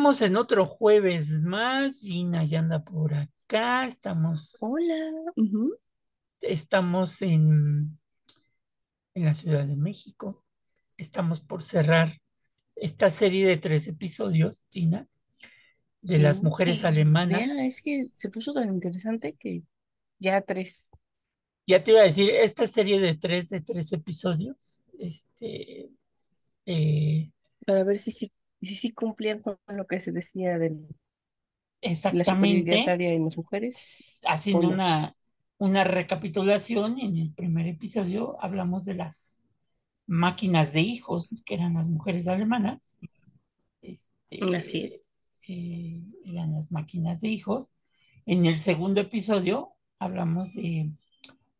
estamos en otro jueves más. Gina ya anda por acá. Estamos, Hola. Estamos en, en la Ciudad de México. Estamos por cerrar esta serie de tres episodios, Gina, de las mujeres alemanas. es que se puso tan interesante que ya tres. Ya te iba a decir, esta serie de tres, de tres episodios, este, eh, Para ver si sí si, sí cumplían con lo que se decía de la exactamente, área en las mujeres. haciendo una, una recapitulación, en el primer episodio hablamos de las máquinas de hijos, que eran las mujeres alemanas. Así Este, es. eh, eran las máquinas de hijos. En el segundo episodio hablamos de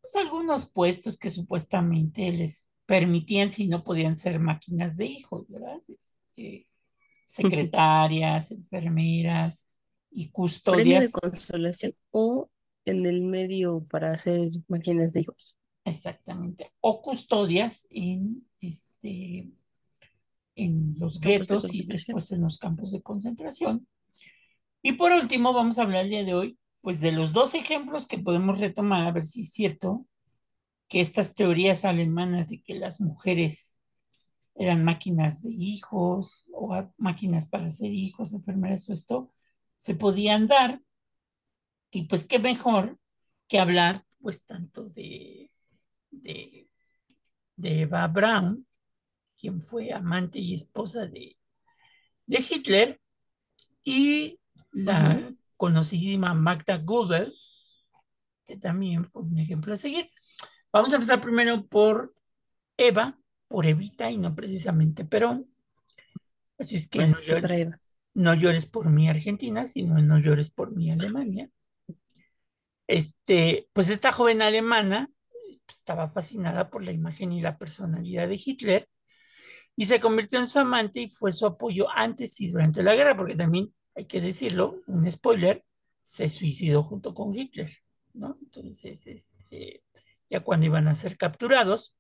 pues, algunos puestos que supuestamente les permitían si no podían ser máquinas de hijos, ¿verdad? Este, secretarias, enfermeras y Premio de custodias, consolación o en el medio para hacer máquinas de hijos. exactamente, o custodias en, este, en los de guetos y después en los campos de concentración. Y por último, vamos a hablar el día de hoy, pues de los dos ejemplos que podemos retomar, a ver si es cierto que estas teorías alemanas de que las mujeres eran máquinas de hijos o máquinas para hacer hijos, enfermeras o esto, se podían dar. Y pues qué mejor que hablar pues tanto de, de, de Eva Braun, quien fue amante y esposa de, de Hitler, y la Ujú. conocidísima Magda Goebbels, que también fue un ejemplo a seguir. Vamos a empezar primero por Eva, por Evita y no precisamente Perón. Así es que Bueno, no, esta es llor- Eva. no llores por mi Argentina, sino no llores por mi Alemania. Este, pues esta joven alemana pues, estaba fascinada por la imagen y la personalidad de Hitler y se convirtió en su amante y fue su apoyo antes y durante la guerra, porque también hay que decirlo, un spoiler, se suicidó junto con Hitler, ¿no? Entonces, este, ya cuando iban a ser capturados,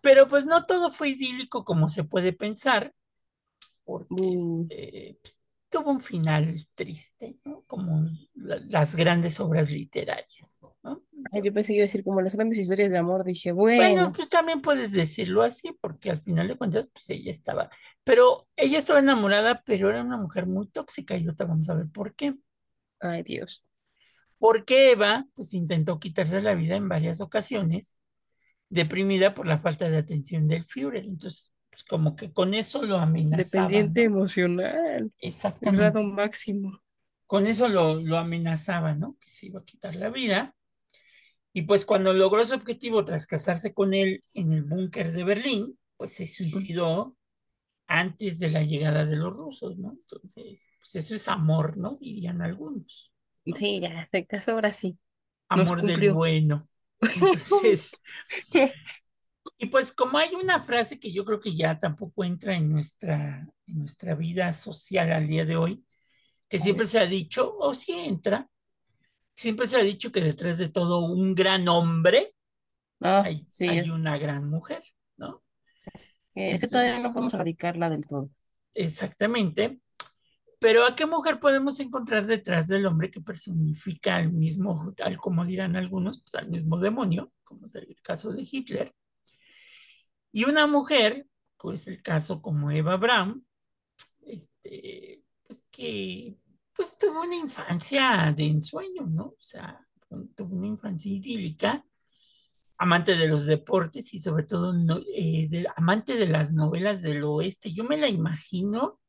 pero pues no todo fue idílico como se puede pensar, porque Bu. este, pues, tuvo un final triste, ¿no? Como la- las grandes obras literarias, ¿no? Ay, yo pensé que iba a decir como las grandes historias de amor. Dije, Bueno, bueno, pues también puedes decirlo así, porque al final de cuentas, pues ella estaba, pero ella estaba enamorada, pero era una mujer muy tóxica y ahorita vamos a ver por qué. ay Dios. Porque Eva, pues intentó quitarse la vida en varias ocasiones, deprimida por la falta de atención del Führer. Entonces, pues como que con eso lo amenazaba, Dependiente ¿no? emocional. El grado Exactamente. máximo. Con eso lo, lo amenazaba, ¿no? Que se iba a quitar la vida. Y pues cuando logró su objetivo tras casarse con él en el búnker de Berlín, pues se suicidó antes de la llegada de los rusos, ¿no? Entonces, pues eso es amor, ¿no? Dirían algunos, ¿no? Sí, ya se casó ahora sí. Amor del bueno. Entonces, y pues como hay una frase que yo creo que ya tampoco entra en nuestra, en nuestra vida social al día de hoy, que siempre se ha dicho, o sí entra, siempre se ha dicho que detrás de todo un gran hombre Ah, hay, sí, hay es, una gran mujer, ¿no? que es que todavía no podemos erradicarla del todo. exactamente. Pero ¿a qué mujer podemos encontrar detrás del hombre que personifica al mismo, tal como dirán algunos, pues al mismo demonio, como es el caso de Hitler? Y una mujer, pues el caso como Eva Braun, este, pues que pues tuvo una infancia de ensueño, ¿no? O sea, tuvo una infancia idílica, amante de los deportes y sobre todo eh, de, amante de las novelas del oeste. Yo me la imagino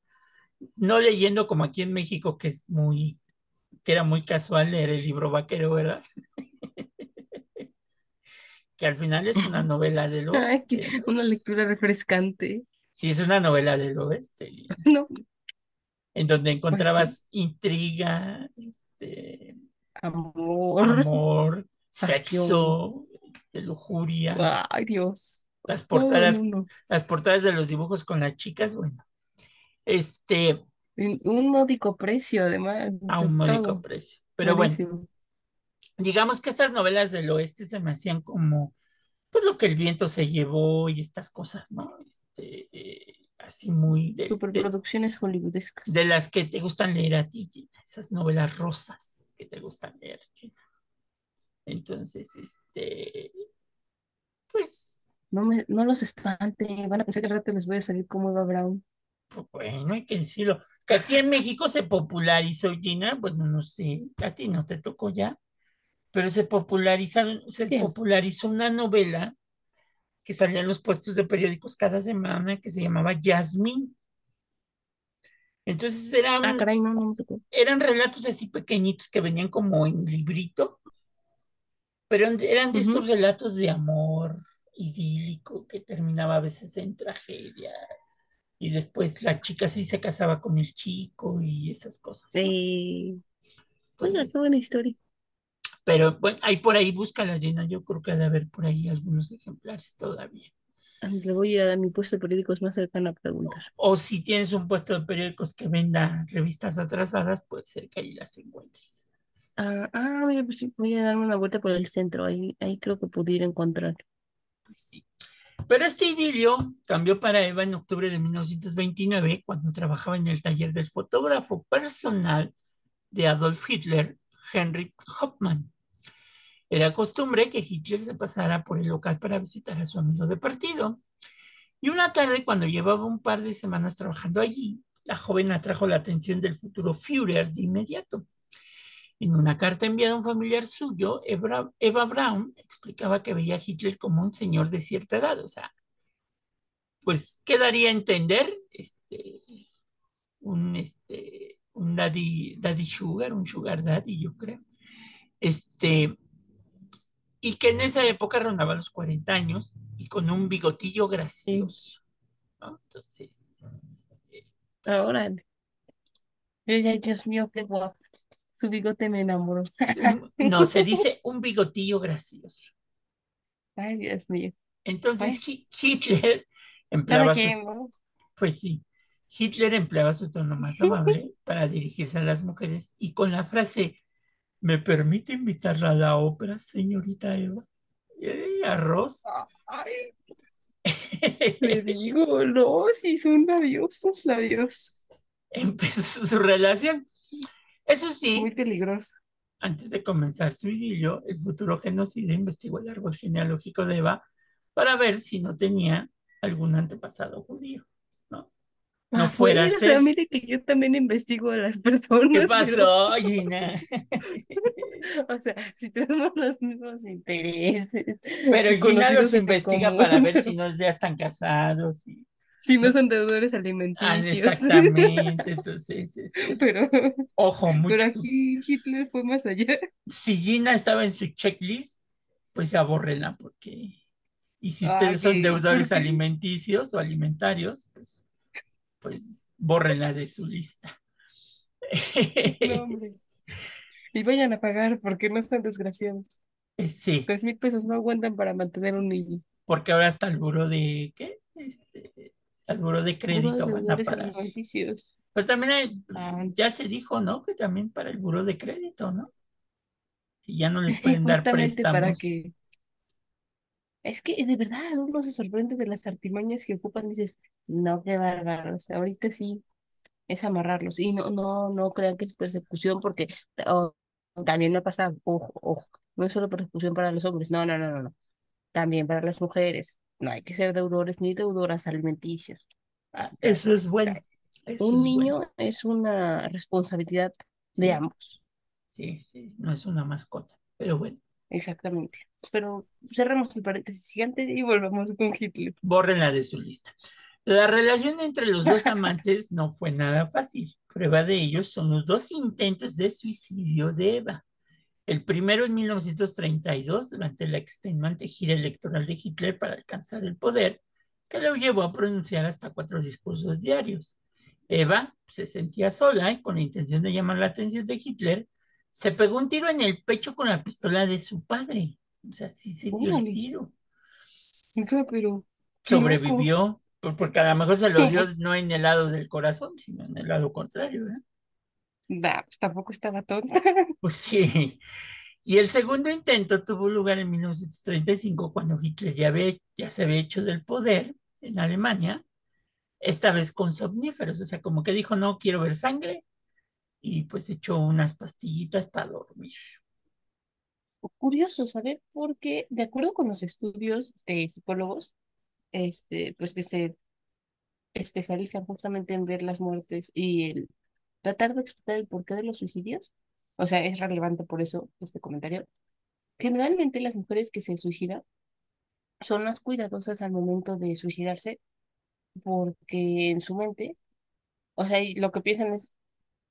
no leyendo como aquí en México, que es muy, que era muy casual leer el libro vaquero, ¿verdad? que al final es una novela Ay, que oeste, ¿no? una lectura refrescante. Sí, es una novela del oeste, No, en donde pues sí. encontrabas intriga, este, Amor, amor, sexo, este, lujuria, Ay, Dios. las portadas, las portadas de los dibujos con las chicas, bueno, este, Un módico precio, además, a de un módico todo. precio. Pero bueno, digamos que estas novelas del oeste se me hacían como, pues lo que el viento se llevó y estas cosas, ¿no? Este, eh, así muy de, de, Superproducciones hollywoodescas. de las que te gustan leer a ti, Gina, esas novelas rosas que te gustan leer, Gina. Entonces, este, pues, No, me, no los espante, van a pensar que al rato les voy a salir como Eva Brown. Bueno, hay que decirlo. Que aquí en México se popularizó, Gina, bueno, no sé, a ti no te tocó ya, pero se popularizaron, se Sí. popularizó una novela que salía en los puestos de periódicos cada semana que se llamaba Yasmín. Entonces era Ah, caray, no, no eran relatos así pequeñitos que venían como en librito, pero eran- eran de estos relatos de amor idílico que terminaba a veces en tragedia y después la chica sí se casaba con el chico y esas cosas, ¿no? Sí. Oiga, Entonces, qué buena historia. pero bueno, ahí por ahí busca la llena, yo creo que ha de haber por ahí algunos ejemplares todavía. Le voy a a mi puesto de periódicos más cercano a preguntar. O si tienes un puesto de periódicos que venda revistas atrasadas, puede ser que ahí las encuentres. Ah, ah, mira, pues voy a darme una vuelta por el centro. Ahí, ahí creo que pudiera encontrar. Pues sí. Pero este idilio cambió para Eva en octubre de 1929, cuando trabajaba en el taller del fotógrafo personal de Adolf Hitler, Henry Hoffmann. Era costumbre que Hitler se pasara por el local para visitar a su amigo de partido. Y una tarde, cuando llevaba un par de semanas trabajando allí, la joven atrajo la atención del futuro Führer de inmediato. En una carta enviada a un familiar suyo, Eva, Braun explicaba que veía a Hitler como un señor de cierta edad, o sea, pues quedaría a entender este, un, este, un daddy, daddy sugar, un sugar daddy, yo creo. Este, y que en esa época rondaba los 40 años y con un bigotillo gracioso. ¿no? Entonces, eh, Ahora, ella, Dios mío, qué guapo. Su bigote me enamoró. no, se dice un bigotillo gracioso. Ay, Dios mío. Entonces Ay. Hitler empleaba su, pues sí, Hitler empleaba su tono más amable para dirigirse a las mujeres y con la frase, ¿me permite invitarla a la ópera, señorita Eva? Eh, arroz. Ay, le digo, no, si son labiosos, labiosos. Empezó su relación. Eso Muy sí, peligroso. antes de comenzar su idilio, el futuro genocida investigó el árbol genealógico de Eva para ver si no tenía algún antepasado judío, ¿no? No Ah, fuera a ser. mire que yo también investigo a las ¿Qué personas, pero, pasó, Gina? o sea, si tenemos los mismos intereses, Pero Gina los investiga común, para ver si no ya están casados. Y... si no son deudores Ah, alimenticios. exactamente. Entonces, Pero, ojo, mucho. pero aquí Hitler fue más allá. Si Gina estaba en su checklist, pues ya bórrela, porque. Y si ustedes son deudores alimenticios o alimentarios, pues, pues bórrenla de su lista. No, hombre. Y vayan a pagar porque no están desgraciados. Sí, Tres mil pesos no aguantan para mantener un niño. porque ahora hasta el buro de. ¿Qué? Este, al buro de crédito van a parar. alimenticios. Pero también hay- Ah. ya se dijo, ¿no? Que también para el buro de crédito, ¿no? Que ya no les pueden dar Justamente para préstamos. que... Es que de verdad uno se sorprende de las artimañas que ocupan. Dices, no, qué bárbaro. O sea, ahorita sí es amarrarlos. Y no, no, no crean que es persecución porque oh, también me pasa, ojo, ojo, no es solo persecución para los hombres. No, no, no, no, no. También para las mujeres. No hay que ser deudores ni deudoras alimenticios. Ah, eso es bueno. Eso un es niño bueno. es una responsabilidad de ambos. sí, sí, no es una mascota. Pero bueno, Exactamente. Pero cerramos el paréntesis gigante y volvamos con Hitler. bórrenla de su lista. La relación entre los dos amantes no fue nada fácil. Prueba de ello son los dos intentos de suicidio de Eva. El primero en 1932, durante la extenuante gira electoral de Hitler para alcanzar el poder, que lo llevó a pronunciar hasta cuatro discursos diarios. Eva se sentía sola y con la intención de llamar la atención de Hitler, se pegó un tiro en el pecho con la pistola de su padre. O sea, sí se dio el tiro. Pero. Sobrevivió, por- porque a lo mejor se lo dio no en el lado del corazón, sino en el lado contrario. ¿eh? Nah, pues tampoco estaba tonta. Pues sí. Y el segundo intento tuvo lugar en 1935, cuando Hitler ya, había- ya se había hecho del poder en Alemania esta vez con somníferos, o sea, como que dijo, no quiero ver sangre, y pues echó unas pastillitas para dormir. Curioso saber porque, de acuerdo con los estudios de psicólogos, este, pues que se especializan justamente en ver las muertes y el tratar de explicar el porqué de los suicidios, o sea, es relevante por eso este comentario. Generalmente las mujeres que se suicidan son más cuidadosas al momento de suicidarse porque en su mente, o sea, lo que piensan es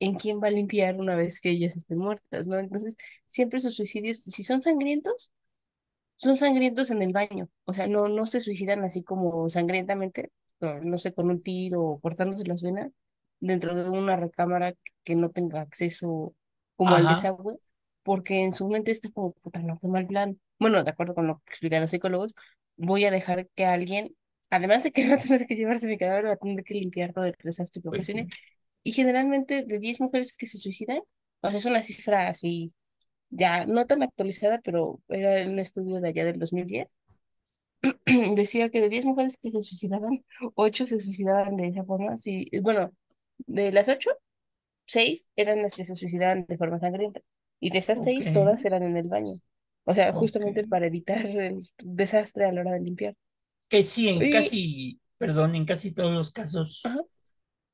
en quién va a limpiar una vez que ellas estén muertas, ¿no? Entonces, siempre sus suicidios, si son sangrientos, son sangrientos en el baño, o sea, no, no se suicidan así como sangrientamente, no, sé, con un tiro o cortándose las venas dentro de una recámara que no tenga acceso como al Ajá, desagüe, porque en su mente está como, puta, no, qué mal plan. Bueno, de acuerdo con lo que explican los psicólogos, voy a dejar que alguien, además de que va a tener que llevarse mi cadáver, va a tener que limpiar todo el desastre que pues ocasione. sí, Y generalmente de 10 mujeres que se suicidan, o sea, es una cifra así, ya no tan actualizada, pero era un estudio de allá del 2010 decía que de 10 mujeres que se suicidaban, 8 se suicidaban de esa forma. Sí, bueno, de las 8, 6 eran las que se suicidaban de forma sangrienta. Y de esas 6, todas eran en el baño. O sea, justamente para evitar el desastre a la hora de limpiar. Que sí, en Y, casi, perdón, en casi todos los casos ajá,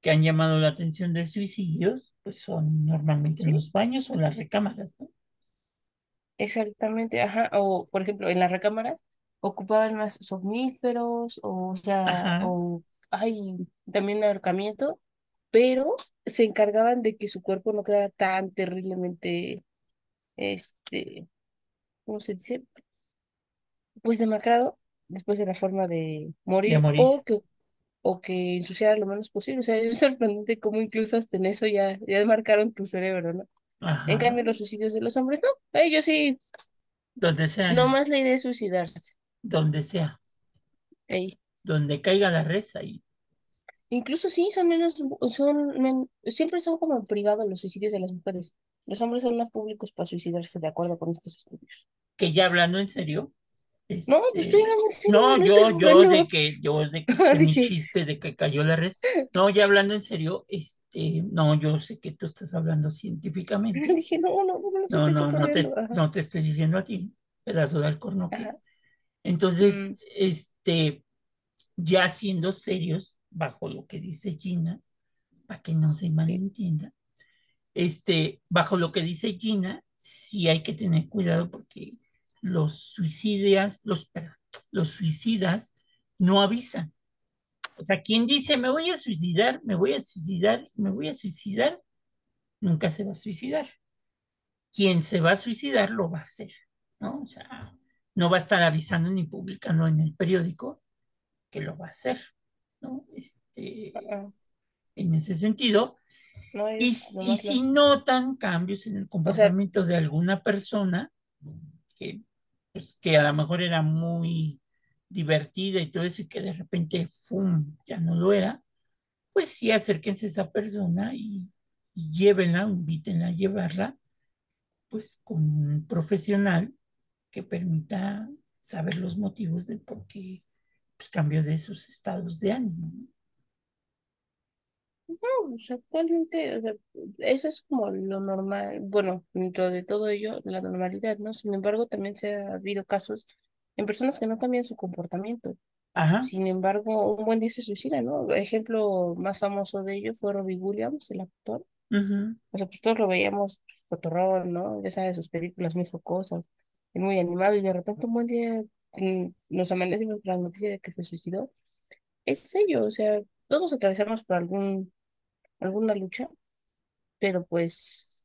que han llamado la atención de suicidios, pues son normalmente en los baños o las recámaras, ¿no? exactamente, ajá. O, por ejemplo, en las recámaras ocupaban más somníferos, o, sea, Ajá, o hay también ahorcamiento, pero se encargaban de que su cuerpo no quedara tan terriblemente este, ¿cómo se dice? Pues demacrado después de la forma de de morir o que, o que ensuciara lo menos posible. O sea, es sorprendente cómo incluso hasta en eso ya, ya marcaron tu cerebro, ¿no? En cambio, los suicidios de los hombres, no. Ellos sí, donde sea, nomás la es idea es suicidarse. donde sea, Ey. donde caiga la res ahí. Incluso sí, son menos, son, men- siempre son como privados los suicidios de las mujeres. Los hombres son más públicos para suicidarse, de acuerdo con estos estudios. Que ya hablando en serio, No, pues estoy este, hablando en serio, no, no yo, yo de que, yo de que hice mi chiste de que cayó la res, no, ya hablando en serio, este, no, yo sé que tú estás hablando científicamente, dije, no, no, no no, no, te, no te estoy diciendo a ti, pedazo de alcornoque. Entonces, Mm, este, ya siendo serios, bajo lo que dice Gina, para que no se malentienda, este, bajo lo que dice Gina, sí hay que tener cuidado porque los suicidas, los, los suicidas no avisan. O sea, quien dice me voy a suicidar, me voy a suicidar, me voy a suicidar, nunca se va a suicidar. Quien se va a suicidar lo va a hacer, ¿no? O sea, no va a estar avisando ni publicando en el periódico que lo va a hacer, ¿no? Este, en ese sentido, No y, es y nomás si notan cambios en el O sea, comportamiento de alguna persona, que, pues, que a lo mejor era muy divertida y todo eso, y que de repente, ¡fum!, ya no lo era, pues sí, acérquense a esa persona y, y llévenla, invítenla a llevarla, pues con un profesional que permita saber los motivos de por qué pues, cambió de sus estados de ánimo. ¿no? pues actualmente, o sea, eso es como lo normal. Bueno, dentro de todo ello, la normalidad, ¿no? Sin embargo, también se ha habido casos en personas que no cambian su comportamiento. Ajá, Sin embargo, un buen día se suicida, ¿no? Ejemplo más famoso de ello fue Robbie Williams, el actor. uh-huh, O sea, pues todos lo veíamos pues, cotorrón, ¿no? Ya sabes, sus películas muy jocosas, muy animado, y de repente un buen día nos amanecimos con la noticia de que se suicidó. Es ello, o sea, todos atravesamos por algún, alguna lucha, pero pues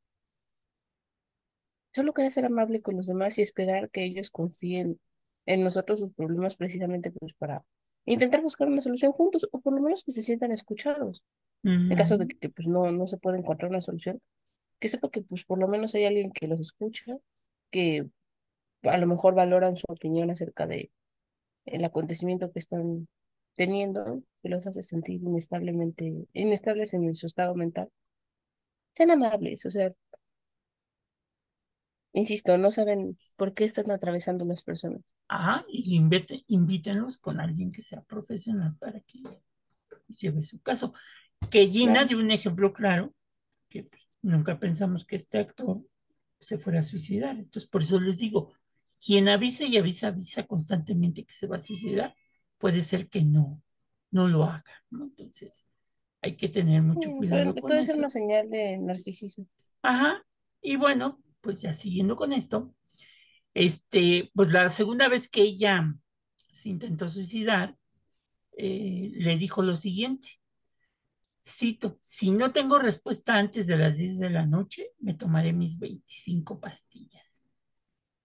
solo queda ser amable con los demás y esperar que ellos confíen en nosotros sus problemas precisamente pues para intentar buscar una solución juntos, o por lo menos que se sientan escuchados. En caso de que, que, pues no, no se pueda encontrar una solución, que sepa que pues por lo menos hay alguien que los escucha, que a lo mejor valoran su opinión acerca de el acontecimiento que están teniendo, que los hace sentir inestablemente, inestables en su estado mental. Sean amables, o sea, insisto, no saben por qué están atravesando las personas. Ajá, y invite, invítenlos con alguien que sea profesional para que lleve su caso. Que Gina Claro. dio un ejemplo claro, que pues, nunca pensamos que este actor se fuera a suicidar. Entonces, por eso les digo, quien avisa y avisa, avisa constantemente que se va a suicidar, puede ser que no, no lo haga, ¿no? Entonces, hay que tener mucho cuidado Puede, con puede ser eso. una señal de narcisismo. Ajá, y bueno, pues ya siguiendo con esto, este, pues la segunda vez que ella se intentó suicidar, eh, le dijo lo siguiente, cito, si no tengo respuesta antes de las 10 de la noche, me tomaré mis 25 pastillas.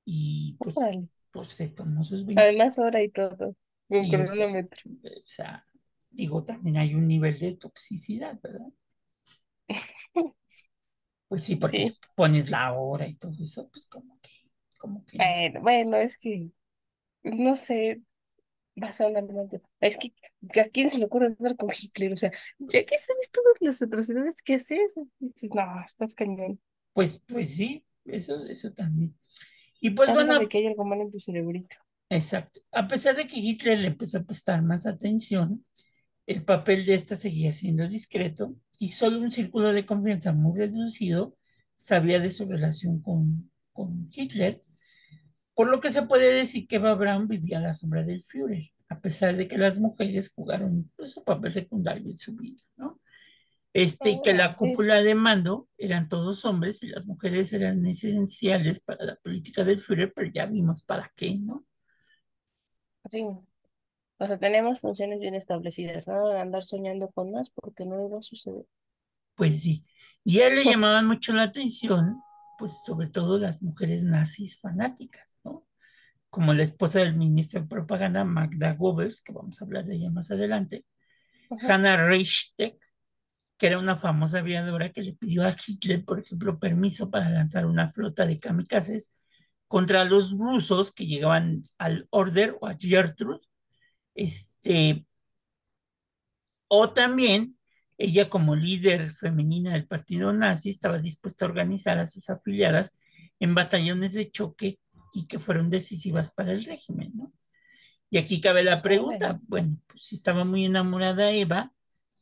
Y pues, pues se tomó sus 25. Además, hora y todo, con Sí, o sea, cronómetro. o sea, digo, también hay un nivel de toxicidad, ¿verdad? Pues sí, porque Sí. pones la hora y todo eso, pues como que, como que no. Bueno, bueno, es que, no sé, va a mal, pero Es que, ¿a quién se le ocurre andar con Hitler? O sea, ya Pues, que sabes todas las atrocidades que haces, dices, no, estás cañón. pues, pues sí, eso, eso también. Y pues Habla de bueno, que hay algo mal en tu cerebrito. exacto. A pesar de que Hitler le empezó a prestar más atención, el papel de esta seguía siendo discreto y solo un círculo de confianza muy reducido sabía de su relación con, con Hitler, por lo que se puede decir que Eva Braun vivía a la sombra del Führer, a pesar de que las mujeres jugaron pues, un papel secundario en su vida, ¿no? Este, y que la sí, cúpula de mando eran todos hombres y las mujeres eran esenciales para la política del Führer, pero ya vimos para qué, ¿no? sí. O sea, tenemos funciones bien establecidas, ¿no? Andar soñando con más porque no iba a suceder. Pues sí. Y a él le llamaban mucho la atención, pues sobre todo las mujeres nazis fanáticas, ¿no? Como la esposa del ministro de propaganda, Magda Goebbels, que vamos a hablar de ella más adelante, Ajá. Hannah que era una famosa aviadora que le pidió a Hitler, por ejemplo, permiso para lanzar una flota de kamikazes contra los rusos que llegaban al Order o a Gertrude, este, o también ella como líder femenina del partido nazi estaba dispuesta a organizar a sus afiliadas en batallones de choque y que fueron decisivas para el régimen, ¿no? Y aquí cabe la pregunta, bueno, pues sí estaba muy enamorada Eva,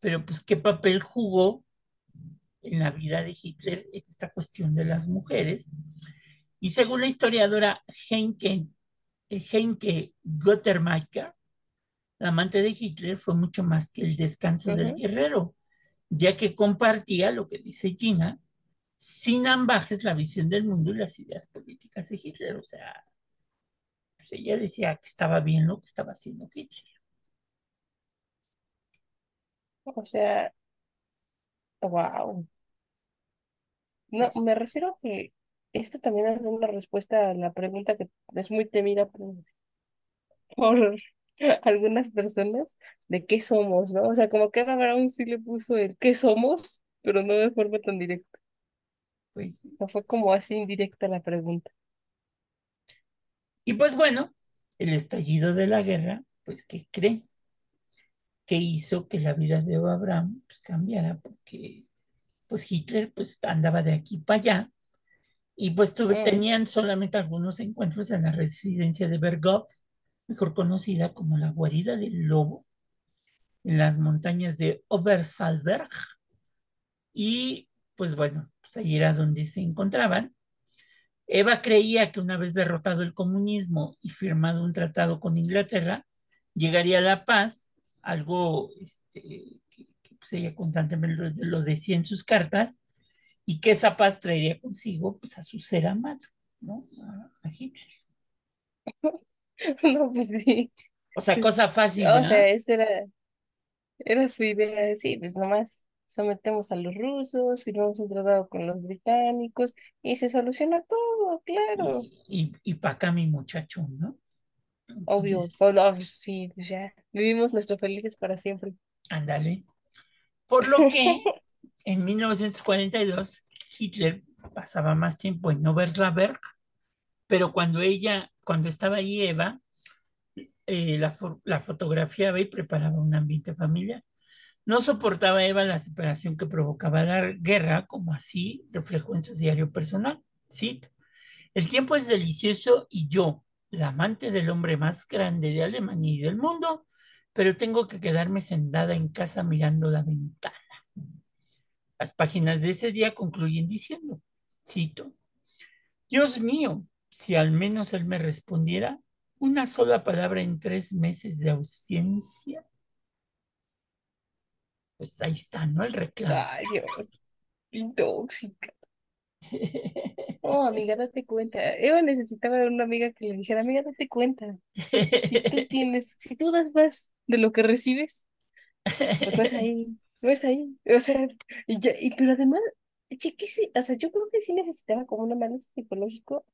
pero pues qué papel jugó en la vida de Hitler esta cuestión de las mujeres. Y según la historiadora Henke, Henke Gottermacher, la amante de Hitler fue mucho más que el descanso del guerrero, ya que compartía lo que dice Gina, sin ambajes la visión del mundo y las ideas políticas de Hitler. O sea, pues ella decía que estaba bien lo que estaba haciendo Hitler. O sea, wow. No, Pues, me refiero a que esto también es una respuesta a la pregunta que es muy temida por, por algunas personas de qué somos, ¿no? O sea, como que Eva sí le puso el qué somos, pero no de forma tan directa. pues, O sea, fue como así indirecta la pregunta. y pues bueno, el estallido de la guerra, pues, ¿qué creen? Que hizo que la vida de Abraham pues, cambiara, porque pues Hitler pues andaba de aquí para allá y pues tuve, tenían solamente algunos encuentros en la residencia de Berghof, mejor conocida como la guarida del lobo, en las montañas de Obersalzberg. Y pues bueno, pues ahí era donde se encontraban. Eva creía que una vez derrotado el comunismo y firmado un tratado con Inglaterra, llegaría la paz, algo este, que, que pues ella constantemente lo, lo decía en sus cartas, y que esa paz traería consigo pues, a su ser amado, ¿no? A, Hitler. No, pues sí. O sea, sí. cosa fácil, O sea, esa era, era su idea. Sí, pues nomás sometemos a los rusos, firmamos un tratado con los británicos y se soluciona todo, claro. Y, y, y para acá mi muchacho, ¿no? Obvio. Entonces, Oh, no, sí, ya. Vivimos nuestros felices para siempre. ándale. Por lo que en 1942 Hitler pasaba más tiempo en Obersalzberg, pero cuando ella, cuando estaba ahí Eva, eh, la, la, fotografiaba y preparaba un ambiente familiar. No soportaba Eva la separación que provocaba la guerra, como así reflejó en su diario personal. Cito, el tiempo es delicioso y yo, la amante del hombre más grande de Alemania y del mundo, pero tengo que quedarme sentada en casa mirando la ventana. Las páginas de ese día concluyen diciendo, cito, Dios mío, si al menos él me respondiera una sola palabra en tres meses de ausencia. Pues ahí está, ¿no? El reclamo. Ay, Dios. Oh, amiga, date cuenta. Eva necesitaba una amiga que le dijera, amiga, date cuenta. Si tú tienes, si tú das más de lo que recibes, pues no es ahí, no es ahí. O sea, y ya, y, pero además, o sea, yo creo que sí necesitaba como un análisis psicológico,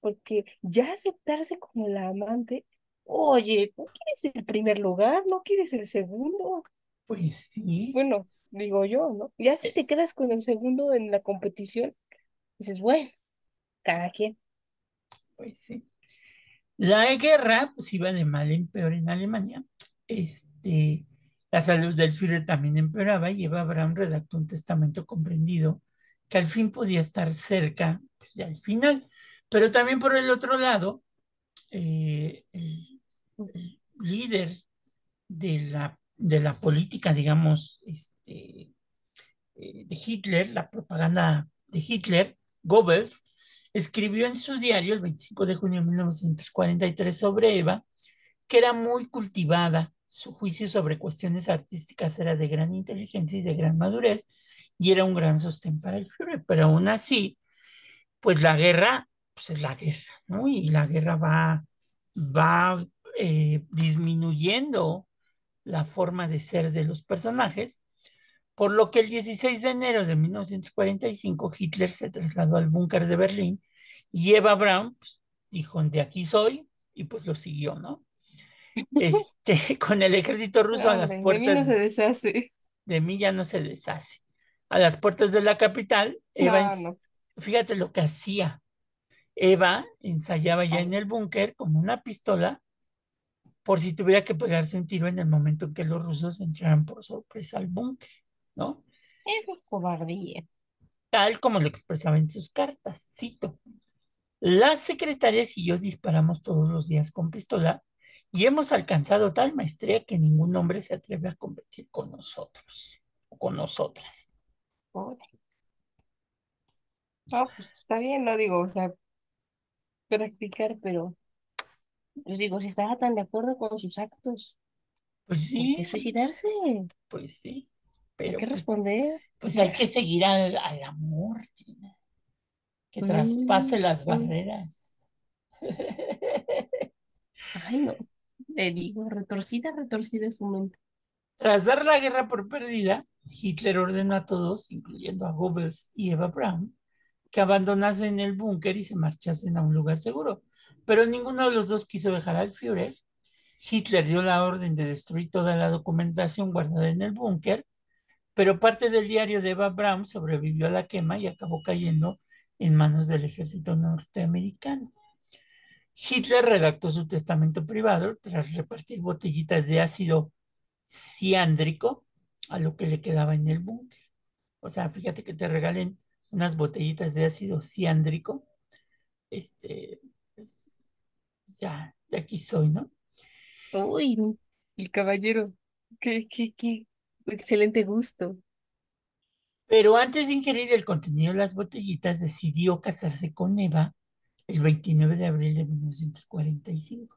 porque ya aceptarse como la amante, oye, ¿no quieres el primer lugar? ¿No quieres el segundo? Pues sí. Bueno, digo yo, ¿no? Ya si te quedas con el segundo en la competición, dices, bueno, cada quien. Pues sí. La guerra pues iba de mal en peor en Alemania. Este, la salud del Führer también empeoraba y Eva Braun redactó un testamento comprendido que al fin podía estar cerca, pues al final. Pero también por el otro lado, eh, el, el, líder de la, de la política, digamos, este, eh, de Hitler, la propaganda de Hitler, Goebbels, escribió en su diario el 25 de junio de 1943 sobre Eva, que era muy cultivada, su juicio sobre cuestiones artísticas era de gran inteligencia y de gran madurez, y era un gran sostén para el Führer, pero aún así, pues la guerra, pues es la guerra, ¿no? Y la guerra va, va eh, disminuyendo la forma de ser de los personajes, por lo que el 16 de enero de 1945 Hitler se trasladó al búnker de Berlín y Eva Braun pues, dijo, de aquí soy, y pues lo siguió, ¿no? Este, con el ejército ruso a las puertas... De mí no se deshace. De mí ya no se deshace. A las puertas de la capital, Eva, No, no. fíjate lo que hacía. Eva ensayaba ya en el búnker con una pistola por si tuviera que pegarse un tiro en el momento en que los rusos entraran por sorpresa al búnker, ¿no? Eso es cobardía. Tal como lo expresaba en sus cartas, cito. Las secretarias y yo disparamos todos los días con pistola y hemos alcanzado tal maestría que ningún hombre se atreve a competir con nosotros o con nosotras. No, pues está bien, no digo, o sea, practicar, pero yo digo, si estaba tan de acuerdo con sus actos, Pues ¿por sí, qué suicidarse? pues sí, Hay pero que pues, responder. pues hay que seguir al, al amor, Gina, que traspase Mm, las barreras. Ay, no. Le digo, retorcida, retorcida su mente. Tras dar la guerra por perdida, Hitler ordenó a todos, incluyendo a Goebbels y Eva Braun, que abandonasen el búnker y se marchasen a un lugar seguro. Pero ninguno de los dos quiso dejar al Führer. Hitler dio la orden de destruir toda la documentación guardada en el búnker, pero parte del diario de Eva Braun sobrevivió a la quema y acabó cayendo en manos del ejército norteamericano. Hitler redactó su testamento privado tras repartir botellitas de ácido ciándrico a lo que le quedaba en el búnker. O sea, fíjate que te regalen unas botellitas de ácido ciándrico. Este, pues, ya, de aquí soy, ¿no? Uy, el caballero. Qué, qué, qué excelente gusto. Pero antes de ingerir el contenido de las botellitas, decidió casarse con Eva el 29 de abril de 1945.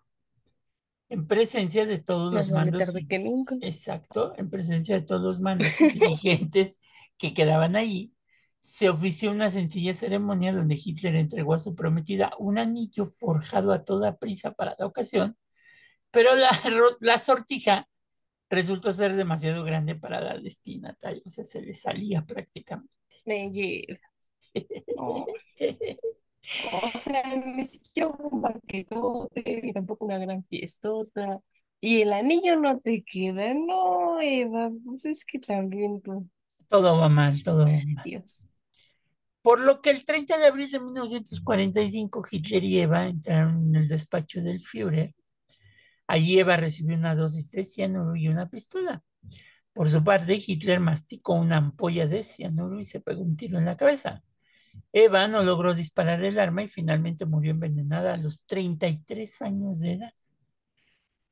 En presencia de todos Más los vale mandos tarde y- que nunca. Exacto, en presencia de todos los mandos y dirigentes que quedaban ahí, se ofició una sencilla ceremonia donde Hitler entregó a su prometida un anillo forjado a toda prisa para la ocasión, pero la, la sortija resultó ser demasiado grande para la destinataria, o sea, se le salía prácticamente. Me lleva. No. O sea, ni siquiera un banquetote, ni tampoco una gran fiestota. Y el anillo no te queda. No, Eva, pues es que también tú. Todo va mal, todo va mal. Dios. Por lo que el 30 de abril de 1945 Hitler y Eva entraron en el despacho del Führer. Allí Eva recibió una dosis de cianuro y una pistola. Por su parte, Hitler masticó una ampolla de cianuro y se pegó un tiro en la cabeza. Eva no logró disparar el arma y finalmente murió envenenada a los 33 años de edad.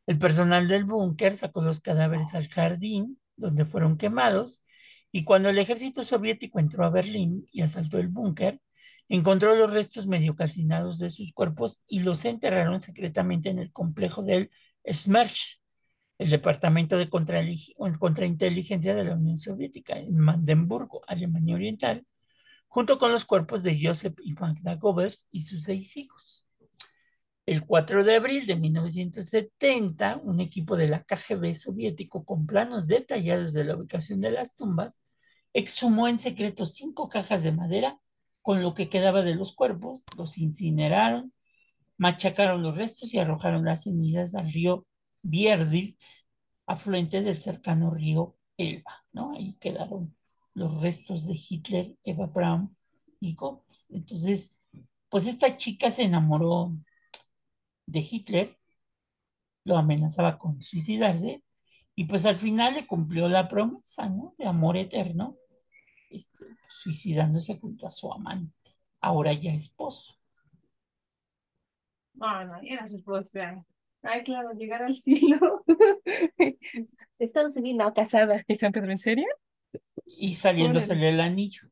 El personal del búnker sacó los cadáveres al jardín, donde fueron quemados, y cuando el ejército soviético entró a Berlín y asaltó el búnker, encontró los restos medio calcinados de sus cuerpos y los enterraron secretamente en el complejo del Smerch, el Departamento de Contrainteligencia de la Unión Soviética, en Mandenburgo, Alemania Oriental, junto con los cuerpos de Joseph y Magda Goebbels y sus seis hijos. El 4 de abril de 1970, un equipo de la KGB soviético con planos detallados de la ubicación de las tumbas exhumó en secreto cinco cajas de madera con lo que quedaba de los cuerpos, los incineraron, machacaron los restos y arrojaron las cenizas al río Bierditz, afluente del cercano río Elba, ¿no? Ahí quedaron los restos de Hitler, Eva Braun y Goebbels. Entonces, pues esta chica se enamoró de Hitler, lo amenazaba con suicidarse, y pues al final le cumplió la promesa, ¿no? De amor eterno, este, suicidándose junto a su amante, ahora ya esposo. No, no, era su esposa. Ay, claro, llegar al cielo. Estado civil, no, casada. ¿Está Pedro en serio? Y saliéndosele el anillo.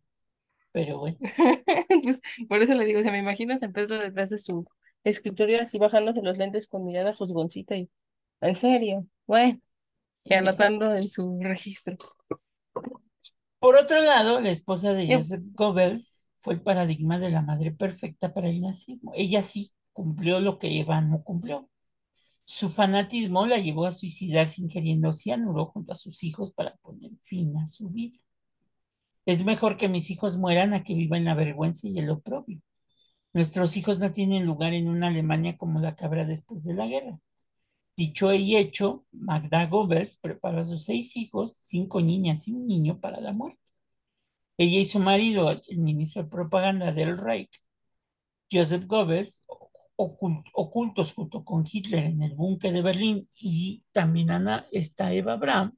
Pero bueno. pues por eso le digo, o sea, me imagino a San Pedro detrás de su escritorio así bajándose los lentes con mirada juzgoncita y en serio, bueno, y anotando en su registro. Por otro lado, la esposa de Joseph Goebbels fue el paradigma de la madre perfecta para el nazismo. Ella sí cumplió lo que Eva no cumplió. Su fanatismo la llevó a suicidarse ingiriendo cianuro junto a sus hijos para poner fin a su vida. Es mejor que mis hijos mueran a que vivan la vergüenza y el oprobio. Nuestros hijos no tienen lugar en una Alemania como la que habrá después de la guerra. Dicho y hecho, Magda Goebbels preparó a sus seis hijos, cinco niñas y un niño para la muerte. Ella y su marido, el ministro de propaganda del Reich, Joseph Goebbels, ocultos junto con Hitler en el búnker de Berlín y también Ana, esta Eva Braun,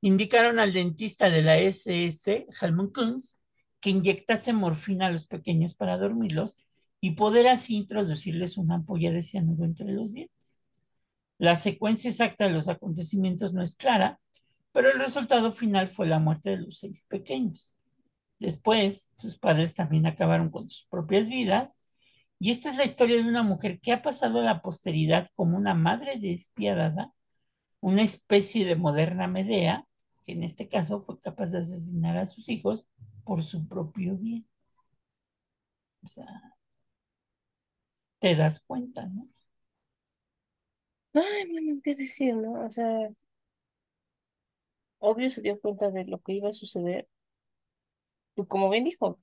indicaron al dentista de la SS, Helmut Kunz, que inyectase morfina a los pequeños para dormirlos y poder así introducirles una ampolla de cianuro entre los dientes. La secuencia exacta de los acontecimientos no es clara, pero el resultado final fue la muerte de los seis pequeños. Después, sus padres también acabaron con sus propias vidas, y esta es la historia de una mujer que ha pasado a la posteridad como una madre despiadada, una especie de moderna Medea, que en este caso fue capaz de asesinar a sus hijos por su propio bien. O sea, te das cuenta, ¿no? Ay, no, qué decir, ¿no? O sea, obvio se dio cuenta de lo que iba a suceder. Y como bien dijo,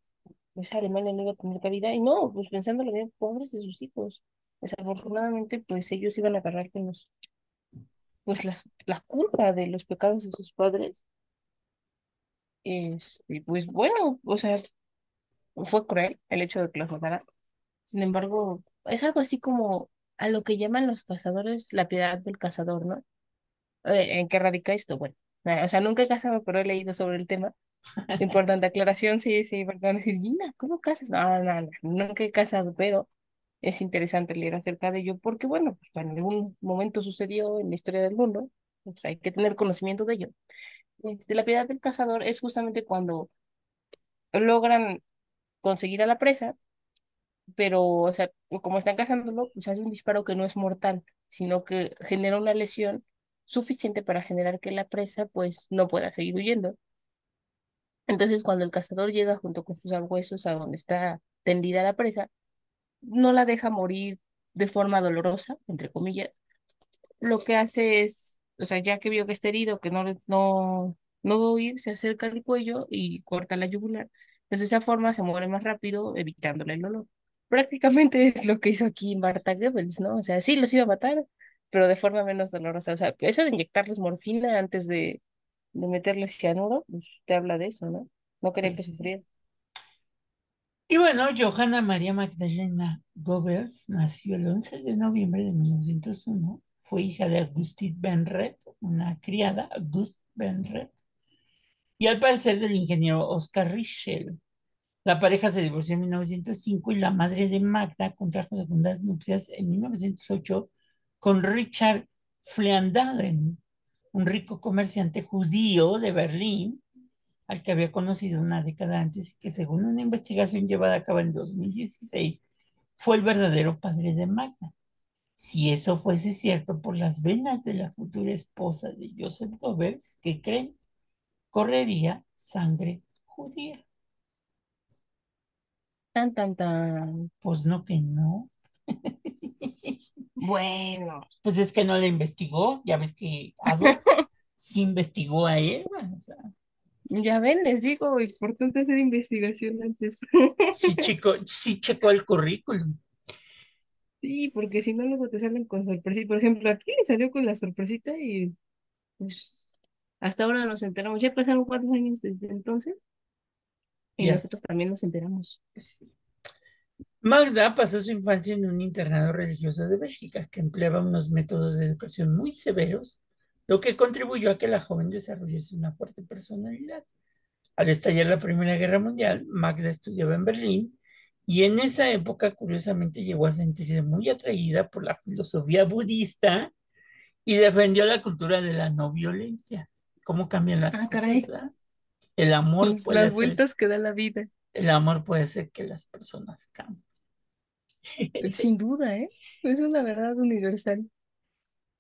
esa Alemania no iba a tener cabida. Y no, pues pensándolo bien, pobres de sus hijos. Desafortunadamente, pues ellos iban a agarrar con los, pues las, la culpa de los pecados de sus padres. Este, pues bueno, o sea, fue cruel el hecho de que los matara. Sin embargo, es algo así como a lo que llaman los cazadores la piedad del cazador, ¿no? Eh, ¿En qué radica esto? Bueno, o sea, nunca he cazado, pero he leído sobre el tema. Importante aclaración, sí, sí, Gina, ¿cómo casas? No, nunca he casado, pero es interesante leer acerca de ello porque, bueno, pues, en algún momento sucedió en la historia del mundo, pues hay que tener conocimiento de ello. Este, la piedad del cazador es justamente cuando logran conseguir a la presa, pero, o sea, como están cazándolo, pues hace un disparo que no es mortal, sino que genera una lesión suficiente para generar que la presa, pues, no pueda seguir huyendo. Entonces, cuando el cazador llega junto con sus huesos a donde está tendida la presa, no la deja morir de forma dolorosa, entre comillas. Lo que hace es, o sea, ya que vio que está herido, que no, no, no va a huir, se acerca al cuello y corta la yugular. Entonces, de esa forma se muere más rápido, evitándole el dolor. Prácticamente es lo que hizo aquí Marta Goebbels, ¿no? O sea, sí los iba a matar, pero de forma menos dolorosa. O sea, eso de inyectarles morfina antes de, de meterles cianuro, pues te habla de eso, ¿no? No quería que Pues sí. sufriera. Y bueno, Johanna María Magdalena Goebbels nació el 11 de noviembre de 1901. Fue hija de Augustin Benret, una criada, August Benret, y al parecer del ingeniero Oscar Richel. La pareja se divorció en 1905 y la madre de Magda contrajo segundas nupcias en 1908 con Richard Fleandalen, un rico comerciante judío de Berlín, al que había conocido una década antes y que según una investigación llevada a cabo en 2016, fue el verdadero padre de Magda. Si eso fuese cierto por las venas de la futura esposa de Joseph Goebbels, ¿qué creen? Correría sangre judía. Tan, tan, tan. Pues no que no. Bueno. Pues es que no le investigó, ya ves que Adolf sí investigó a Eva, o sea, Ya ven, les digo, importante hacer investigación antes. sí checó, sí checó el currículum. Sí, porque si no, luego te salen con sorpresita. Por ejemplo, aquí le salió con la sorpresita y pues hasta ahora nos enteramos. Ya pasaron cuatro años desde entonces y nosotros también nos enteramos. Sí. Magda pasó su infancia en un internado religioso de Bélgica que empleaba unos métodos de educación muy severos, lo que contribuyó a que la joven desarrollase una fuerte personalidad. Al estallar la Primera Guerra Mundial, Magda estudiaba en Berlín y en esa época, curiosamente, llegó a sentirse muy atraída por la filosofía budista y defendió la cultura de la no violencia. ¿Cómo cambian las Ah, cosas, caray. El amor Las, puede las hacer, vueltas que da la vida. el amor puede hacer que las personas cambien. Sin duda, ¿eh? Es una verdad universal.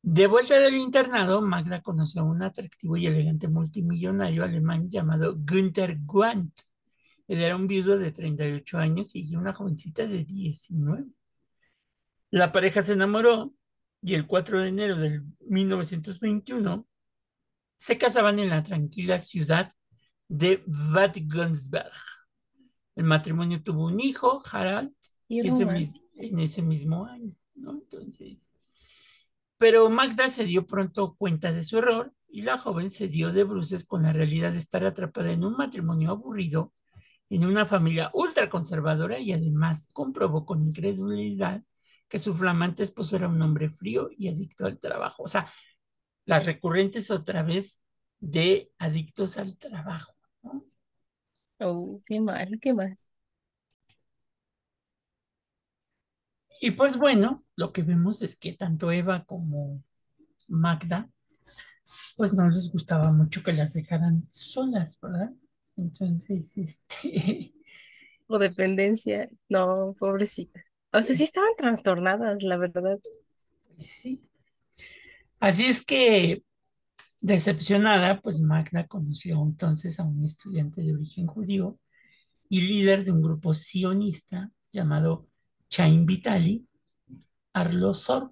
De vuelta del internado, Magda conoció a un atractivo y elegante multimillonario alemán llamado Günther Guant. Él era un viudo de 38 años y una jovencita de 19. La pareja se enamoró y el 4 de enero de 1921 se casaban en la tranquila ciudad de Bad Günzberg. El matrimonio tuvo un hijo, Harald, que ese en ese mismo año, ¿no? Entonces, pero Magda se dio pronto cuenta de su error y la joven se dio de bruces con la realidad de estar atrapada en un matrimonio aburrido, en una familia ultraconservadora y además comprobó con incredulidad que su flamante esposo era un hombre frío y adicto al trabajo. O sea, las recurrentes otra vez de adictos al trabajo. Oh, qué mal, qué mal. Y pues bueno, lo que vemos es que tanto Eva como Magda, pues no les gustaba mucho que las dejaran solas, ¿verdad? Entonces, este, O dependencia. No, pobrecitas. O sea, sí estaban trastornadas, la verdad. pues sí. Así es que, decepcionada, pues Magda conoció entonces a un estudiante de origen judío y líder de un grupo sionista llamado Chaim Vitali, Arlo Sorf,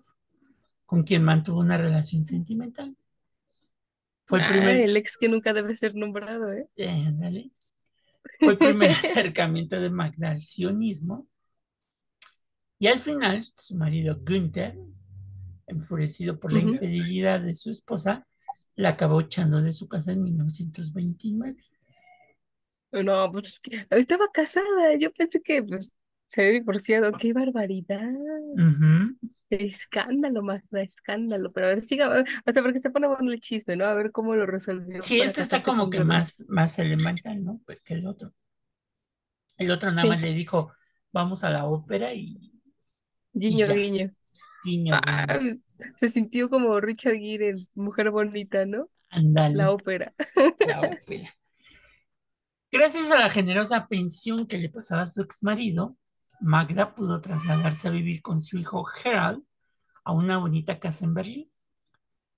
con quien mantuvo una relación sentimental. Fue el Ah, primer, el ex que nunca debe ser nombrado, ¿eh? eh, ándale. Fue el primer acercamiento de Magda al sionismo. Y al final, su marido Günther, enfurecido por la infidelidad de su esposa, la acabó echando de su casa en 1929. No, pues es que estaba casada. Yo pensé que pues se había divorciado. ¡Qué barbaridad! Ujú. Escándalo, Magda, escándalo. Pero a ver, siga, o sea, porque se pone bueno el chisme, ¿no? A ver cómo lo resolvió Sí, este está como que más, más elemental, ¿no? Que el otro. El otro nada más le dijo, vamos a la ópera y, y guiño, ya, guiño. guiño, Ah, guiño. Se sintió como Richard Gere en Mujer Bonita, ¿no? La Ándale, ópera. la ópera. Gracias a la generosa pensión que le pasaba a su exmarido, Magda pudo trasladarse a vivir con su hijo Gerald a una bonita casa en Berlín.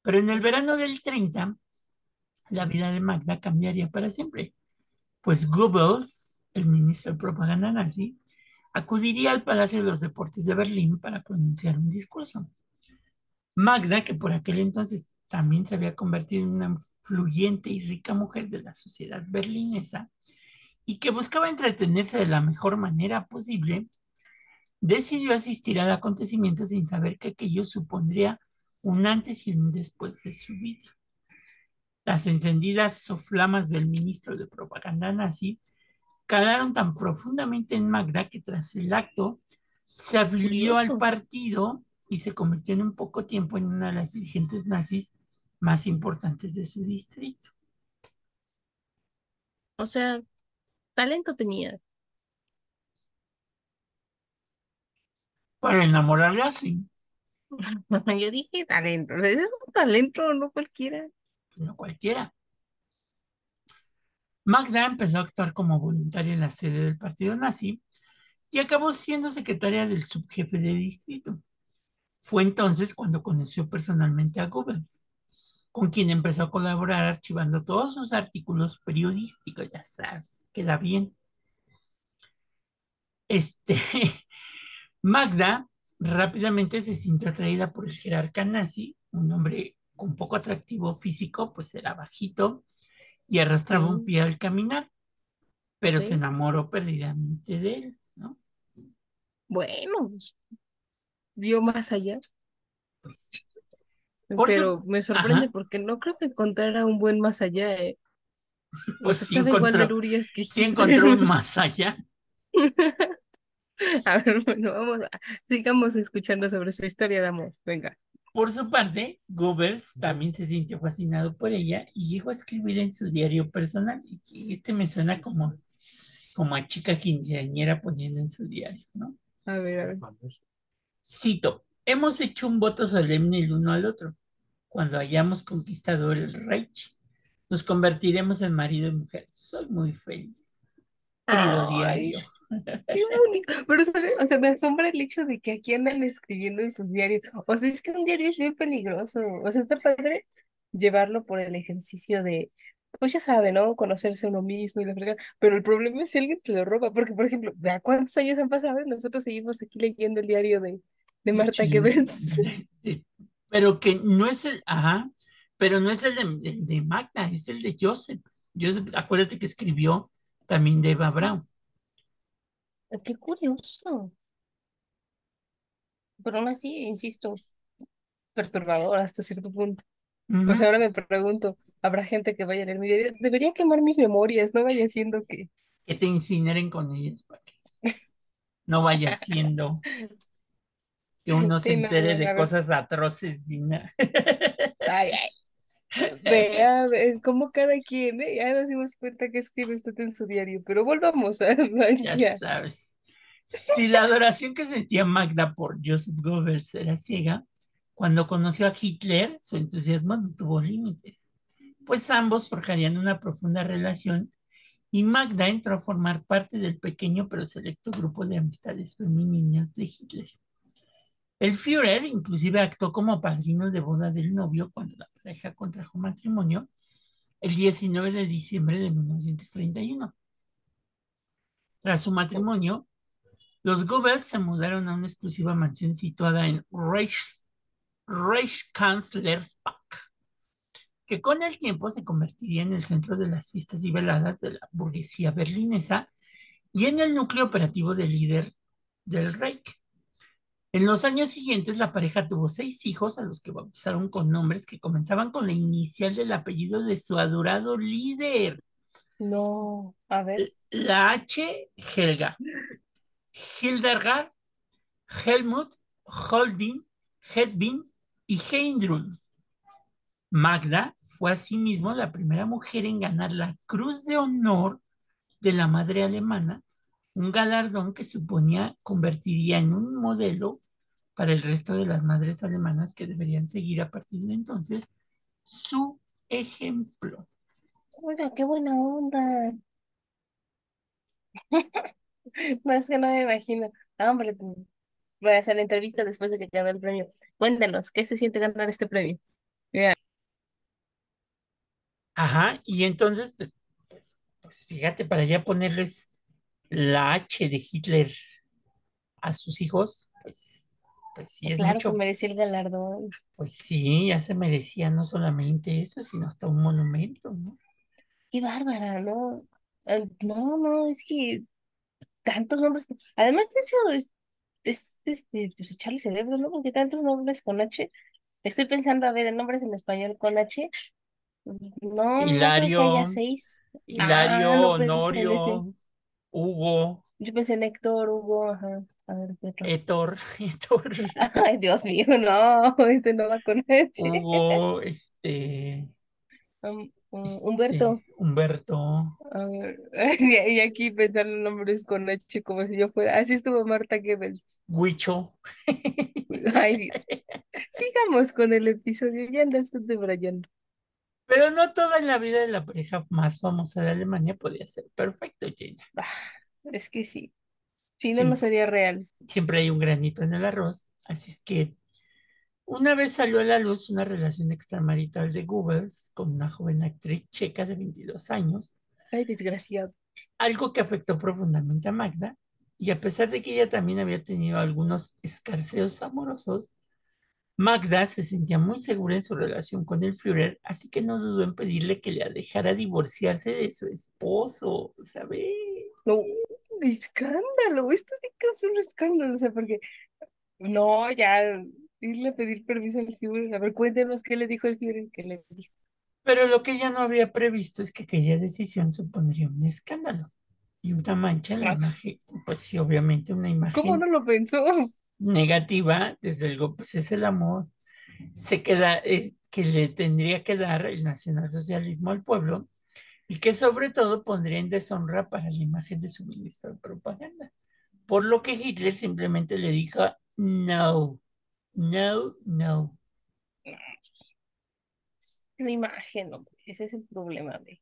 Pero en el verano del 30, la vida de Magda cambiaría para siempre, pues Goebbels, el ministro de propaganda nazi, acudiría al Palacio de los Deportes de Berlín para pronunciar un discurso. Magda, que por aquel entonces también se había convertido en una influyente y rica mujer de la sociedad berlinesa y que buscaba entretenerse de la mejor manera posible, decidió asistir al acontecimiento sin saber que aquello supondría un antes y un después de su vida. Las encendidas soflamas del ministro de propaganda nazi calaron tan profundamente en Magda que tras el acto se afilió al partido y se convirtió en un poco tiempo en una de las dirigentes nazis más importantes de su distrito. O sea, talento tenía. Para enamorarla, sí. Yo dije talento, eso es un talento, no cualquiera. no cualquiera. Magda empezó a actuar como voluntaria en la sede del partido nazi y acabó siendo secretaria del subjefe de distrito. Fue entonces cuando conoció personalmente a Goebbels, con quien empezó a colaborar archivando todos sus artículos periodísticos, ya sabes, queda bien. Este, Magda rápidamente se sintió atraída por el jerarca nazi, un hombre con poco atractivo físico, pues era bajito y arrastraba un pie al caminar, pero se enamoró perdidamente de él, ¿no? Bueno, vio más allá, Pues, su, pero me sorprende ajá, porque no creo que encontrara un buen más allá, eh. Pues sí encontró, que sí encontró un más allá. A ver, bueno, vamos a, sigamos escuchando sobre su historia de amor. Venga. Por su parte, Goebbels también se sintió fascinado por ella y llegó a escribir en su diario personal. Y este me suena como, como a chica quinceañera poniendo en su diario, ¿no? A ver, a ver. Cito, hemos hecho un voto solemne el uno al otro. Cuando hayamos conquistado el Reich, nos convertiremos en marido y mujer. Soy muy feliz, querido diario. qué bonito. Pero, ¿sabe? O sea, me asombra el hecho de que aquí andan escribiendo en sus diarios. O sea, es que un diario es bien peligroso. O sea, está padre llevarlo por el ejercicio de, pues ya sabe, ¿no? Conocerse a uno mismo y la fregada. Pero el problema es si alguien te lo roba. Porque, por ejemplo, ¿vea cuántos años han pasado? Nosotros seguimos aquí leyendo el diario de, de Marta de- pero que no es el, ajá, pero no es el de, de- de Magda, es el de Joseph. Joseph, acuérdate que escribió también de Eva Braun. Qué curioso. Pero aún así, insisto, perturbador hasta cierto punto. Pues Ujú, ahora me pregunto, ¿habrá gente que vaya a leer mi diario? Debería quemar mis memorias, no vaya siendo que... Que te incineren con ellas para que no vaya siendo que uno se Sí, entere no, de cosas atroces y nada. ay, ay, vea, ve cómo cada quien, ¿eh? Ya nos dimos cuenta que escribe usted en su diario, pero volvamos a Ya ya. sabes. Si la adoración que sentía Magda por Joseph Goebbels era ciega, cuando conoció a Hitler, su entusiasmo no tuvo límites, pues ambos forjarían una profunda relación y Magda entró a formar parte del pequeño pero selecto grupo de amistades femeninas de Hitler. El Führer inclusive actuó como padrino de boda del novio cuando la pareja contrajo matrimonio el 19 de diciembre de 1931. Tras su matrimonio, los Goebbels se mudaron a una exclusiva mansión situada en Reich, Reichskanzlerspark, que con el tiempo se convertiría en el centro de las fiestas y veladas de la burguesía berlinesa y en el núcleo operativo del líder del Reich. En los años siguientes, la pareja tuvo seis hijos a los que bautizaron con nombres que comenzaban con la inicial del apellido de su adorado líder, No, a ver, la H. Helga, Hildegard, Helmut, Holding, Hedwig y Heindrun. Magda fue asimismo la primera mujer en ganar la Cruz de Honor de la Madre Alemana, un galardón que suponía convertiría en un modelo para el resto de las madres alemanas que deberían seguir a partir de entonces su ejemplo. oiga, qué buena onda. No es que no me imagino. Ah, Hombre, voy a hacer la entrevista después de que gane el premio. Cuéntanos, ¿qué se siente ganar este premio? Ajá, y entonces, pues, pues, pues fíjate, para ya ponerles la H de Hitler a sus hijos, pues, pues sí es Claro que mucho, merecí el galardón. pues sí, ya se merecía no solamente eso, sino hasta un monumento, ¿no? Qué bárbara, ¿no? No, no, es que tantos nombres. que- Además de eso, es, es este, pues echarle cerebro, ¿no? Porque tantos nombres con H. Estoy pensando, a ver, en nombres en español con H. No, no creo que haya Hilario, seis. Hilario, Ah, no pensé en ese. Honorio, Hugo, Yo pensé en Héctor, Hugo, ajá. A ver. Héctor, Héctor, Ay, Dios mío, no, este no va con H. Hugo, este, Um, um, este, Humberto. Humberto, A ver, y y aquí pensando en nombres con H como si yo fuera. Así estuvo Marta Goebbels. Huicho, Ay, Dios. sigamos con el episodio. Ya andas tú debrayando. Pero no toda en la vida de la pareja más famosa de Alemania podía ser perfecto, Jenna. Ah, es que sí. Si no, no sería real. Siempre hay un granito en el arroz. Así es que una vez salió a la luz una relación extramarital de Goebbels con una joven actriz checa de 22 años. Ay, desgraciado. Algo que afectó profundamente a Magda. Y a pesar de que ella también había tenido algunos escarceos amorosos, Magda se sentía muy segura en su relación con el Führer, así que no dudó en pedirle que le dejara divorciarse de su esposo, ¿sabes? No, escándalo, esto sí que es un escándalo, o sea, porque no, ya irle a pedir permiso al Führer, a ver, cuéntenos qué le dijo el Führer, qué le dijo. Pero lo que ella no había previsto es que aquella decisión supondría un escándalo y una mancha en la Ah. imagen, pues sí, obviamente una imagen ¿Cómo no lo pensó? Negativa, desde luego, pues es el amor, se queda, eh, que le tendría que dar el nacionalsocialismo al pueblo y que sobre todo pondría en deshonra para la imagen de su ministro de propaganda. Por lo que Hitler simplemente le dijo, no, no, no. La imagen, hombre, ese es el problema, güey.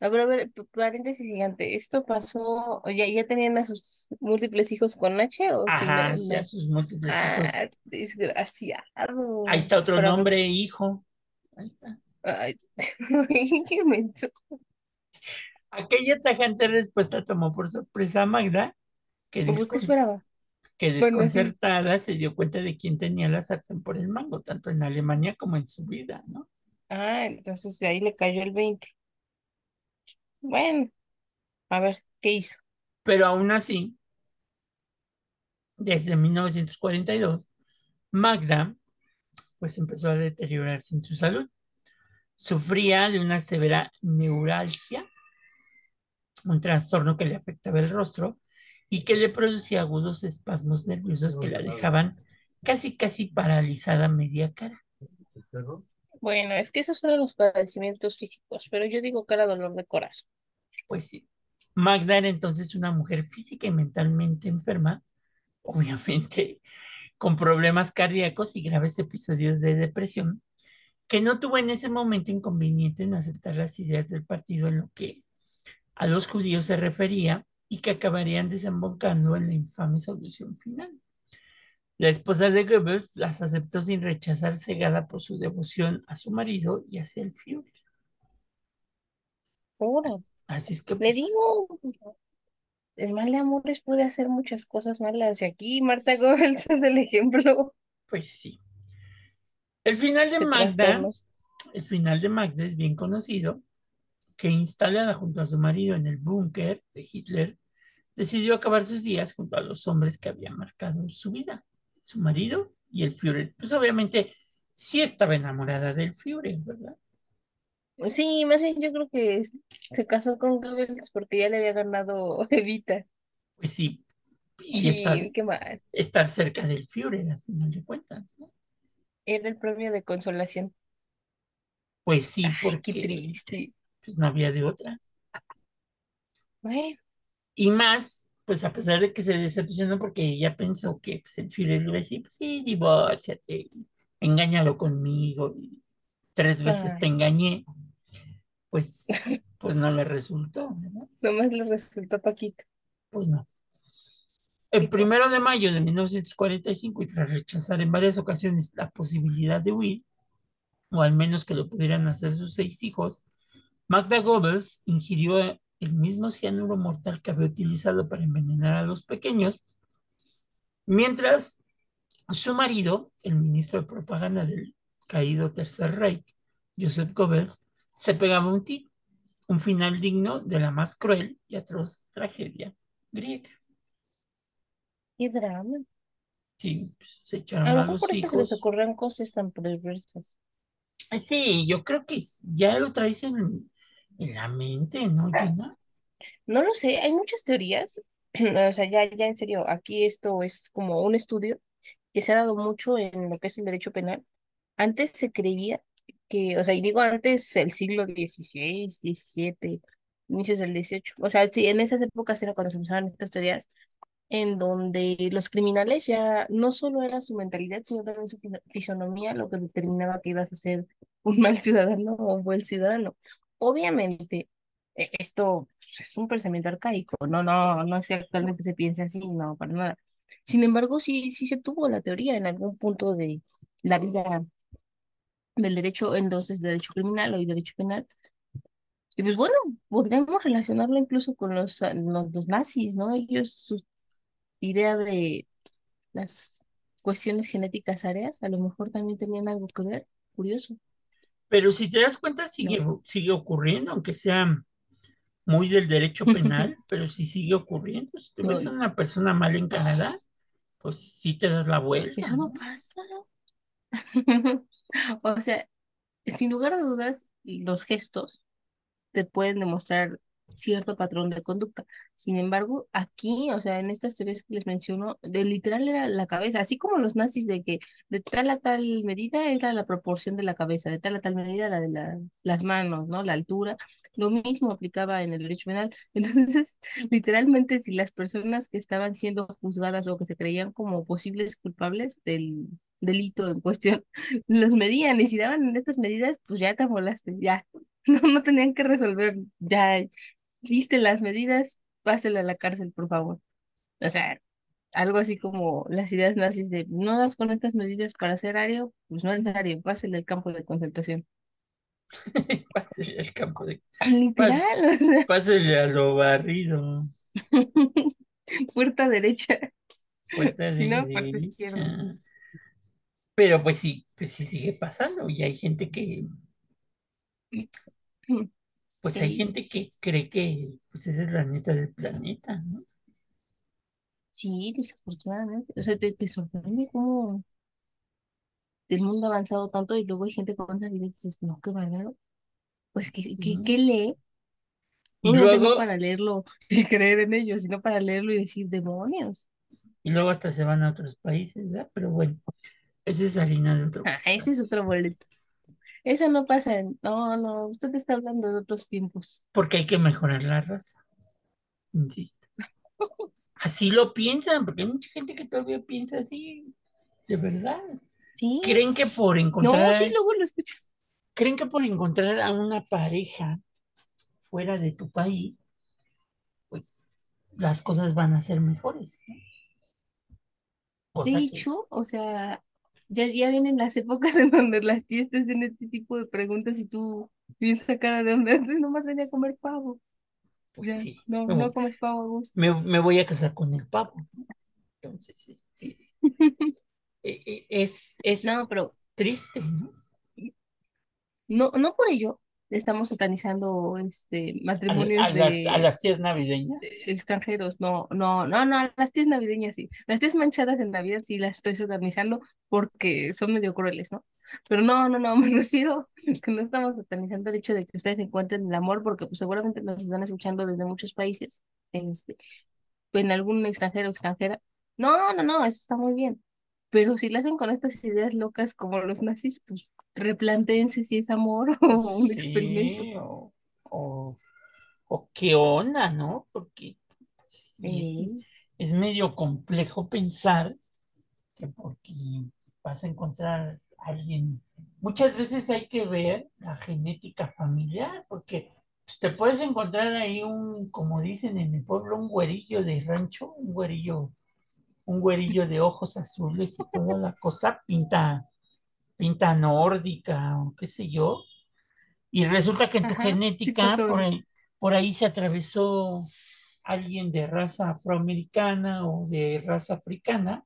A ver, a ver, paréntesis gigante. ¿Esto pasó, ya, ya tenían a sus múltiples hijos con H o Ajá, sí, a sus múltiples hijos. Ah, desgraciado. Ahí está otro Pero nombre, hijo. Ahí está. Ay, qué menso. Aquella tajante respuesta tomó por sorpresa a Magda, que, Pues, ¿qué descon- esperaba? que Bueno, sí. desconcertada se dio cuenta de quién tenía la sartén por el mango, tanto en Alemania como en su vida, ¿no? Ah, entonces ahí le cayó el 20. Bueno, a ver, ¿qué hizo? Pero aún así, desde 1942, Magda pues empezó a deteriorarse en su salud. Sufría de una severa neuralgia, un trastorno que le afectaba el rostro y que le producía agudos espasmos nerviosos que la dejaban casi, casi paralizada media cara. Bueno, es que esos son los padecimientos físicos, pero yo digo que era dolor de corazón. Pues sí. Magda era entonces una mujer física y mentalmente enferma, obviamente con problemas cardíacos y graves episodios de depresión, que no tuvo en ese momento inconveniente en aceptar las ideas del partido en lo que a los judíos se refería y que acabarían desembocando en la infame solución final. La esposa de Goebbels las aceptó sin rechazar, cegada por su devoción a su marido y hacia el Führer. Ahora, Así es que, le pues, digo, el mal de amores puede hacer muchas cosas malas. Y aquí Marta Gómez es el ejemplo. pues sí. El final de Se Magda, el final de Magda es bien conocido, que instalada junto a su marido en el búnker de Hitler, decidió acabar sus días junto a los hombres que habían marcado su vida, su marido y el Führer. Pues obviamente sí estaba enamorada del Führer, ¿verdad? Sí, más bien yo creo que se casó con Goebbels porque ya le había ganado Evita. Pues sí, y estar, Sí, qué mal. estar cerca del Führer, al final de cuentas, ¿no? Era el premio de consolación. Pues sí, Ay, qué porque triste. pues no había de otra. Bueno, Y más, pues a pesar de que se decepcionó porque ella pensó que pues, el Führer le iba a decir, pues sí, divórciate, engáñalo conmigo, y tres veces te Ay. engañé, pues, pues no le resultó, ¿verdad? nomás le resultó Paquita. Pues no. El primero de mayo de 1945, y tras rechazar en varias ocasiones la posibilidad de huir, o al menos que lo pudieran hacer sus seis hijos, Magda Goebbels ingirió el mismo cianuro mortal que había utilizado para envenenar a los pequeños, mientras su marido, el ministro de propaganda del caído Tercer Reich, Joseph Goebbels, se pegaba un tiro, un final digno de la más cruel y atroz tragedia griega. Qué drama. Sí, pues, se echaron A a lo mejor los por eso se les hijos. ocurren cosas tan perversas. Sí, yo creo que ya lo traes en, en la mente, ¿no, Gina? No lo sé, hay muchas teorías. O sea, ya, ya en serio, aquí esto es como un estudio que se ha dado mucho en lo que es el derecho penal. Antes se creía que, o sea, y digo antes, el siglo XVI, XVII, inicios del XVIII. O sea, sí, en esas épocas era cuando se empezaron estas teorías. en donde los criminales ya no solo era su mentalidad, sino también su fisonomía lo que determinaba que ibas a ser un mal ciudadano o un buen ciudadano. Obviamente, e- esto pues, es un pensamiento arcaico, no, no, no es que actualmente se piense así, no, para nada. Sin embargo, sí, sí se tuvo la teoría en algún punto de la vida del derecho, entonces derecho criminal o derecho penal. Y pues bueno, podríamos relacionarlo incluso con los, ah, los, los nazis, ¿no? Ellos, su idea de las cuestiones genéticas áreas, a lo mejor también tenían algo que ver, curioso, Pero si te das cuenta, sigue, ¿no? sigue ocurriendo, aunque sea muy del derecho penal, pero sí sigue ocurriendo. Si tú ves a una persona mal en Canadá, pues sí te das la vuelta, eso no ¿no? pasa. O sea, sin lugar a dudas, los gestos te pueden demostrar cierto patrón de conducta. Sin embargo, aquí, o sea, en estas teorías que les menciono, de literal era la cabeza, así como los nazis de que de tal a tal medida era la proporción de la cabeza, de tal a tal medida la de la- las manos, ¿no? La altura. Lo mismo aplicaba en el derecho penal. Entonces, literalmente, si las personas que estaban siendo juzgadas o que se creían como posibles culpables del delito en cuestión, los medían y si daban estas medidas, pues ya te amolaste, ya. No, no tenían que resolver, ya diste las medidas, pásela a la cárcel, por favor. O sea, algo así como las ideas nazis de no das con estas medidas para ser ario, pues no es ario, pásele al campo de concentración. Pásele al campo de... Literal, sea, Pásele a lo barrido, puerta derecha, puerta si no, parte izquierda. derecha. Pero pues sí, pues sí sigue pasando y hay gente que, pues hay Sí, gente que cree que pues esa es la neta del planeta, ¿no? sí, desafortunadamente. O sea, te, te sorprende cómo el mundo ha avanzado tanto y luego hay gente con esa vida y dices, no, qué bárbaro. Pues, ¿qué, Sí. qué lee? Y no luego, para leerlo y creer en ello, sino para leerlo y decir, demonios. y luego hasta se van a otros países, ¿verdad? Pero bueno, esa es harina de otro Ah, ese es otro boleto. Eso no pasa en... No, no, usted está hablando de otros tiempos. Porque hay que mejorar la raza, insisto. Así lo piensan, porque hay mucha gente que todavía piensa así, de verdad. Sí, Creen que por no, sí, encontrar, luego lo escuchas. creen que por encontrar a una pareja fuera de tu país, pues las cosas van a ser mejores, ¿no? De que, hecho, o sea, ya, ya vienen las épocas en donde las tías te hacen este tipo de preguntas y tú piensas cara de hombre, entonces nomás venía a comer pavo. pues Ya, sí, no, no comes pavo a gusto. me- me voy a casar con el pavo. Entonces, este, e- e- es, No, es pero triste, ¿no? no, no por ello estamos satanizando este A, a matrimonios las, a las tías navideñas. extranjeros, no, no, no, no, las tías navideñas sí, las tías manchadas en Navidad sí las estoy satanizando porque son medio crueles, ¿no? Pero no, no, no, me refiero que no estamos satanizando el hecho de que ustedes encuentren el amor porque pues seguramente nos están escuchando desde muchos países, este, en algún extranjero o extranjera. No, no, no, eso está muy bien. Pero si lo hacen con estas ideas locas como los nazis, pues replantéense si es amor o un experimento. o, o, o qué onda, ¿no? Porque pues, sí es, es medio complejo pensar que porque vas a encontrar a alguien, muchas veces hay que ver la genética familiar, porque pues, te puedes encontrar ahí un, como dicen en el pueblo, un güerillo de rancho, un güerillo, un güerillo de ojos azules y toda la cosa pinta, pinta nórdica o qué sé yo, y resulta que en tu ajá, genética por ahí, por ahí se atravesó alguien de raza afroamericana o de raza africana,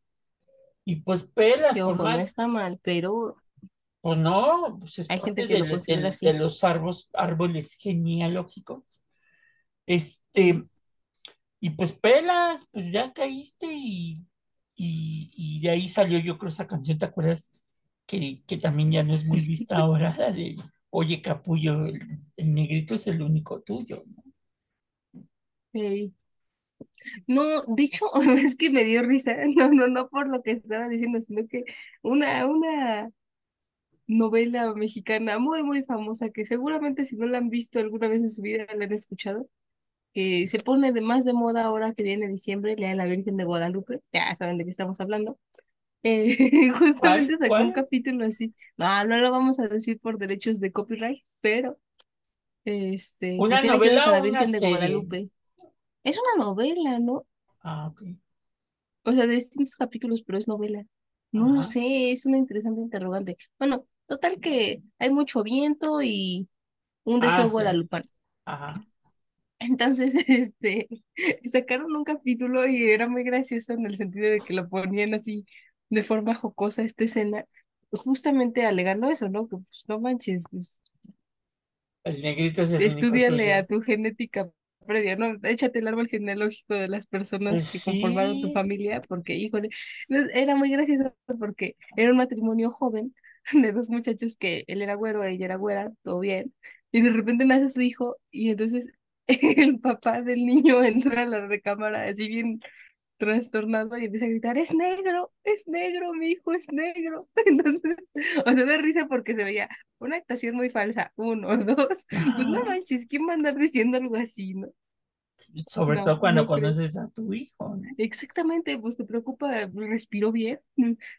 y pues pelas, por no más, está mal, pero pues no, pues es hay gente que lo de los árboles, árboles genealógicos. Este, y pues pelas, pues ya caíste y, y, y de ahí salió yo creo esa canción, ¿te acuerdas? Que, que también ya no es muy vista ahora, la de Oye Capullo, el, el negrito es el único tuyo, ¿no? Ey. No, de hecho, es que me dio risa, no, no, no por lo que estaba diciendo, sino que una, una novela mexicana muy, muy famosa, que seguramente si no la han visto alguna vez en su vida, la han escuchado, que se pone de más de moda ahora que viene diciembre, Lea la Virgen de Guadalupe, ya saben de qué estamos hablando. Eh, justamente ¿Cuál? sacó un capítulo así. No, no lo vamos a decir por derechos de copyright, pero este, ¿Una de novela la o una Virgen de serie? Guadalupe. Es una novela, ¿no? Ah, ok. O sea, de distintos capítulos, pero es novela. No lo Ajá, sé, es una interesante interrogante. Bueno, total que hay mucho viento y un ah, deseo sí. guadalupano. Ajá. Entonces, este, sacaron un capítulo y era muy gracioso en el sentido de que lo ponían así de forma jocosa esta escena, justamente alegando eso, ¿no? Que pues no manches, pues El negrito es el tuyo. a tu genética previa, ¿no? Échate el árbol genealógico de las personas que conformaron tu familia, porque, híjole, era muy gracioso porque era un matrimonio joven de dos muchachos que él era güero, ella era güera, todo bien, y de repente nace su hijo y entonces el papá del niño entra a la recámara así bien trastornado y empieza a gritar, es negro, es negro, mi hijo es negro. Entonces, o sea, de risa porque se veía una actuación muy falsa, uno, dos, pues no manches, ¿quién va a andar diciendo algo así, no? Sobre todo cuando no creo. conoces a tu hijo, ¿no? Exactamente, pues te preocupa, respiró bien,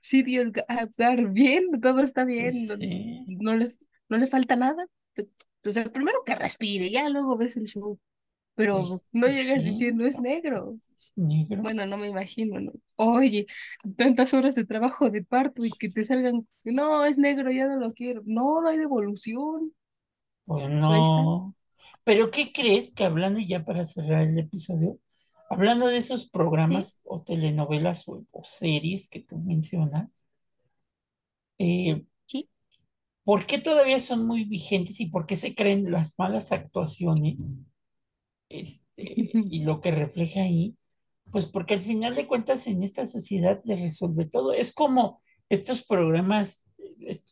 sí dio el hablar bien, todo está Pues bien, no, sí, no le, no le falta nada. O sea, primero que respire, ya luego ves el show, pero pues, no pues llegas sí, diciendo es negro. es negro. Bueno, no me imagino, ¿no? Oye, tantas horas de trabajo de parto y que te salgan, no, es negro, ya no lo quiero. No, no hay devolución. Pues Ahí está. no. Pero ¿qué crees que hablando ya para cerrar el episodio, hablando de esos Sí, programas o telenovelas o, o series que tú mencionas, eh, sí. ¿Por qué todavía son muy vigentes y por qué se creen las malas actuaciones? Este, y lo que refleja ahí, pues porque al final de cuentas en esta sociedad le resuelve todo. Es como estos programas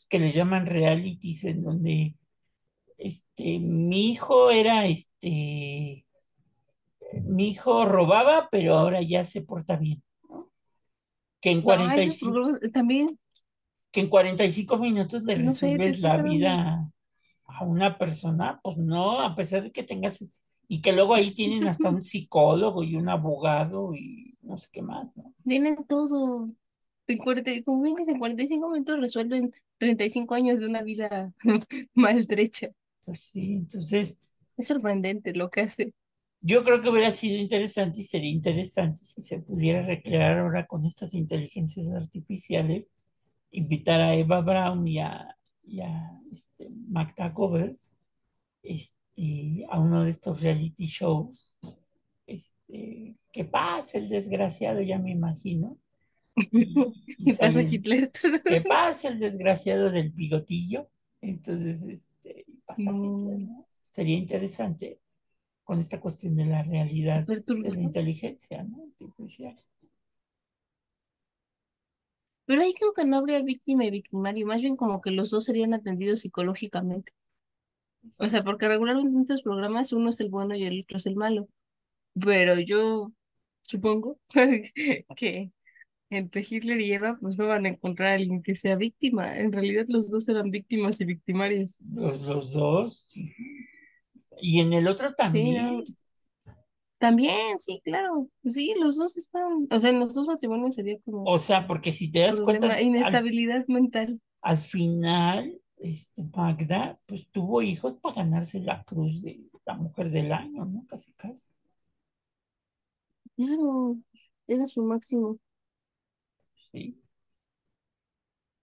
que le llaman realities en donde este, mi hijo era este mi hijo robaba, pero ahora ya se porta bien, ¿no? Que en No, esos 45, programas eh, también, que en 45 minutos le no resuelves la vida a una persona, pues no, a pesar de que tengas, y que luego ahí tienen hasta un psicólogo y un abogado y no sé qué más, ¿no? Tienen todo. En 40, y- como que en 45 minutos resuelven 35 años de una vida maltrecha. Pues sí, entonces Es sorprendente lo que hace. yo creo que hubiera sido interesante y sería interesante si se pudiera recrear ahora con estas inteligencias artificiales, invitar a Eva Braun y a, y a este, Magda Govers este, a uno de estos reality shows. Este, que pase el desgraciado, ya me imagino, y, y pasa Hitler. que pase el desgraciado del bigotillo, entonces, este, pasa Hitler, No. Sería interesante con esta cuestión de la realidad de la inteligencia, ¿no? Artificial. Pero ahí creo que no habría víctima y victimario, más bien como que los dos serían atendidos psicológicamente. O sea, porque regularmente en estos programas uno es el bueno y el otro es el malo. Pero yo supongo que entre Hitler y Eva pues no van a encontrar a alguien que sea víctima. En realidad los dos eran víctimas y victimarias. Los, los dos, y en el otro también. También, sí, claro. Pues sí, los dos están, o sea, en los dos matrimonios sería como o sea, porque si te das cuenta, al, inestabilidad mental. al final, este, Magda, pues tuvo hijos para ganarse la cruz de la mujer del año, ¿no? Casi, casi. Claro, era su máximo. Sí.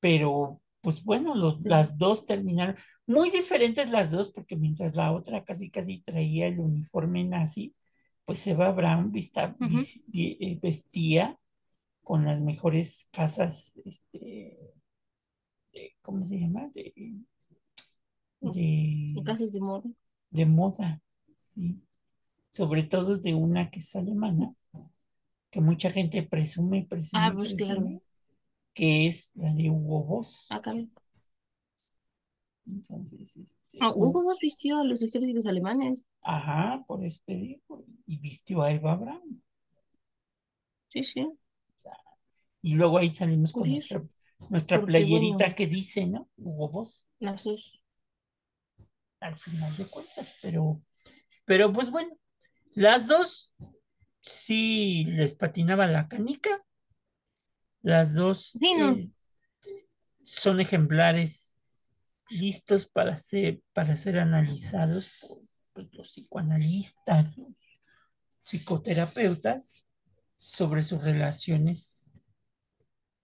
Pero, pues bueno, los, las dos terminaron muy diferentes las dos, porque mientras la otra casi casi traía el uniforme nazi, pues Eva Braun vista- eh, vestía con las mejores casas, este, de- ¿cómo se llama? De, de, casos de moda. de moda, sí. Sobre todo de una que es alemana, que mucha gente presume, Ah, presume, pues claro. presume, que es la de Hugo Boss. Acá. Entonces, este, Ah, Hu- Hugo Boss vistió a los ejércitos alemanes. ajá, por eso te digo, y vistió a Eva Braun. Sí, sí, O sea, y luego ahí salimos con nuestra, nuestra Porque bueno, playerita que dice, ¿no? Hugo Boss, las dos. al final de cuentas, pero, pero pues bueno. Las dos sí les patinaba la canica. Las dos Sí, no. eh, son ejemplares listos para ser, para ser analizados por pues, los psicoanalistas, los psicoterapeutas, sobre sus relaciones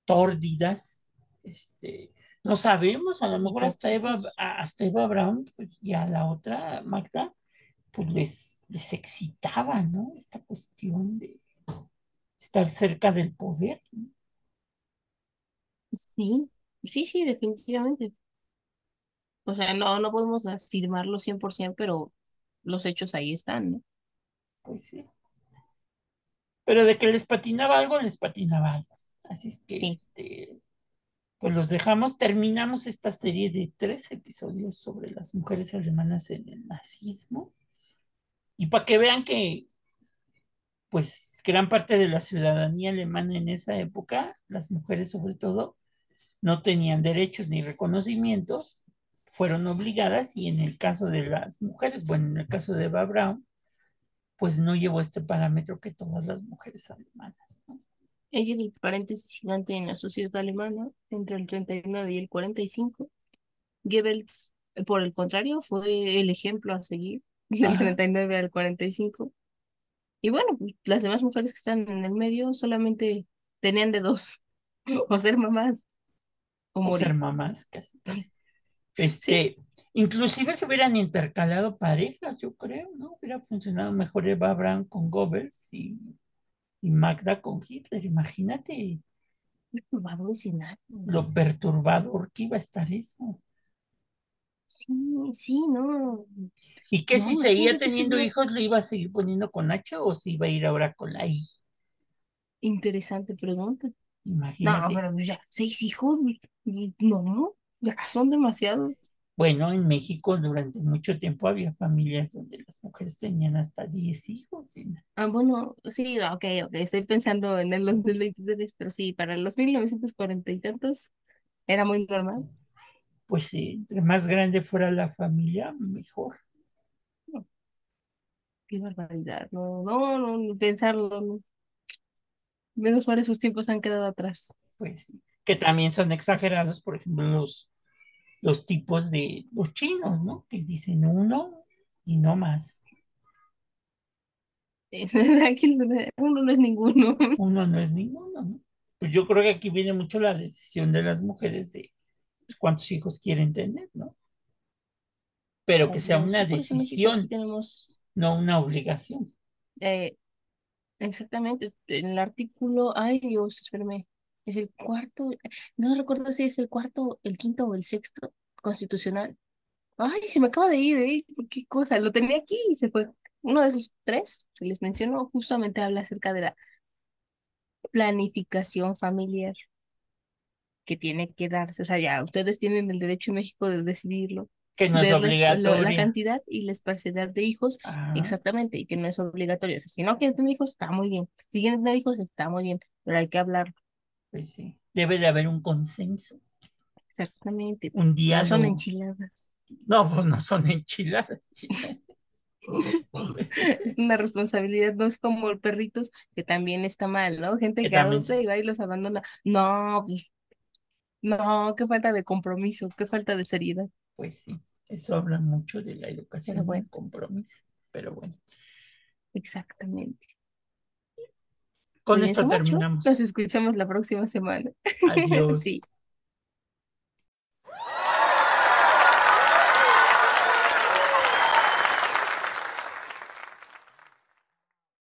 tórdidas. Este, no sabemos, a lo mejor hasta Eva, hasta Eva Brown pues, y a la otra Magda, pues les, les excitaba, ¿no? Esta cuestión de estar cerca del poder. ¿no? Sí, sí, sí, definitivamente. O sea, no, no podemos afirmarlo 100%, pero los hechos ahí están, ¿no? Pues sí. Pero de que les patinaba algo, les patinaba algo. Así es que, Sí. este, pues los dejamos, terminamos esta serie de tres episodios sobre las mujeres alemanas en el nazismo. Y para que vean que, pues, gran parte de la ciudadanía alemana en esa época, las mujeres sobre todo, no tenían derechos ni reconocimientos, fueron obligadas y en el caso de las mujeres, bueno, en el caso de Eva Braun, pues no llevó este parámetro que todas las mujeres alemanas. ¿no? Ella es el paréntesis gigante en la sociedad alemana entre el 39 y el 45. Goebbels, por el contrario, fue el ejemplo a seguir del Ajá. 39 al 45. Y bueno, las demás mujeres que están en el medio solamente tenían de dos, o ser mamás o o ser mamás, casi, casi. Sí, Este, inclusive se hubieran intercalado parejas, yo creo, ¿no? Hubiera funcionado mejor Eva Braun con Goebbels y, y Magda con Hitler. Imagínate lo perturbador que iba a estar eso. Sí, sí, no. Y que No, si seguía teniendo hijos, le iba a seguir poniendo con H o si iba a ir ahora con la I. Interesante pregunta. No, Imagínate. pero pues ya, seis hijos, no, ya son demasiados. Bueno, en México durante mucho tiempo había familias donde las mujeres tenían hasta 10 hijos. ¿sí? Ah, bueno, sí, ok, ok, estoy pensando en el 2023, pero sí, para los 1940 y tantos era muy normal. Pues eh, entre más grande fuera la familia, mejor. Qué barbaridad, no, no, no, pensarlo, no. Menos mal esos tiempos han quedado atrás. Pues sí. Que también son exagerados, por ejemplo, los, los tipos de los chinos, ¿no? Que dicen uno y no más. Aquí uno no es ninguno. Uno no es ninguno, ¿no? Pues yo creo que aquí viene mucho la decisión de las mujeres de pues, cuántos hijos quieren tener, ¿no? Pero que sea una decisión, tenemos, no una obligación. eh, exactamente, en el artículo, ay Dios, espérame, es el cuarto, no recuerdo si es el cuarto, el quinto o el sexto constitucional. Ay, se me acaba de ir, ¿eh? ¿Qué cosa? Lo tenía aquí y se fue. Uno de esos tres que les menciono justamente habla acerca de la planificación familiar que tiene que darse. O sea, ya ustedes tienen el derecho en México de decidirlo, Que no es ver la, cantidad y la esparcidad de hijos, Ah, exactamente, y que no es obligatorio. O sea, si no quieren tener hijos, está muy bien. Si quieren tener hijos, está muy bien, pero hay que hablar. Pues sí. Debe de haber un consenso, Exactamente. un No son diálogo. enchiladas. No, pues no son enchiladas. Es una responsabilidad, no es como perritos, que también está mal, ¿no? Gente Que que también- adopta y va y los abandona. No, pues, no, qué falta de compromiso, qué falta de seriedad. Pues sí, eso habla mucho de la educación y bueno. compromiso. Pero bueno, Exactamente. Con esto mucho. terminamos. Nos escuchamos la próxima semana. Adiós. Sí.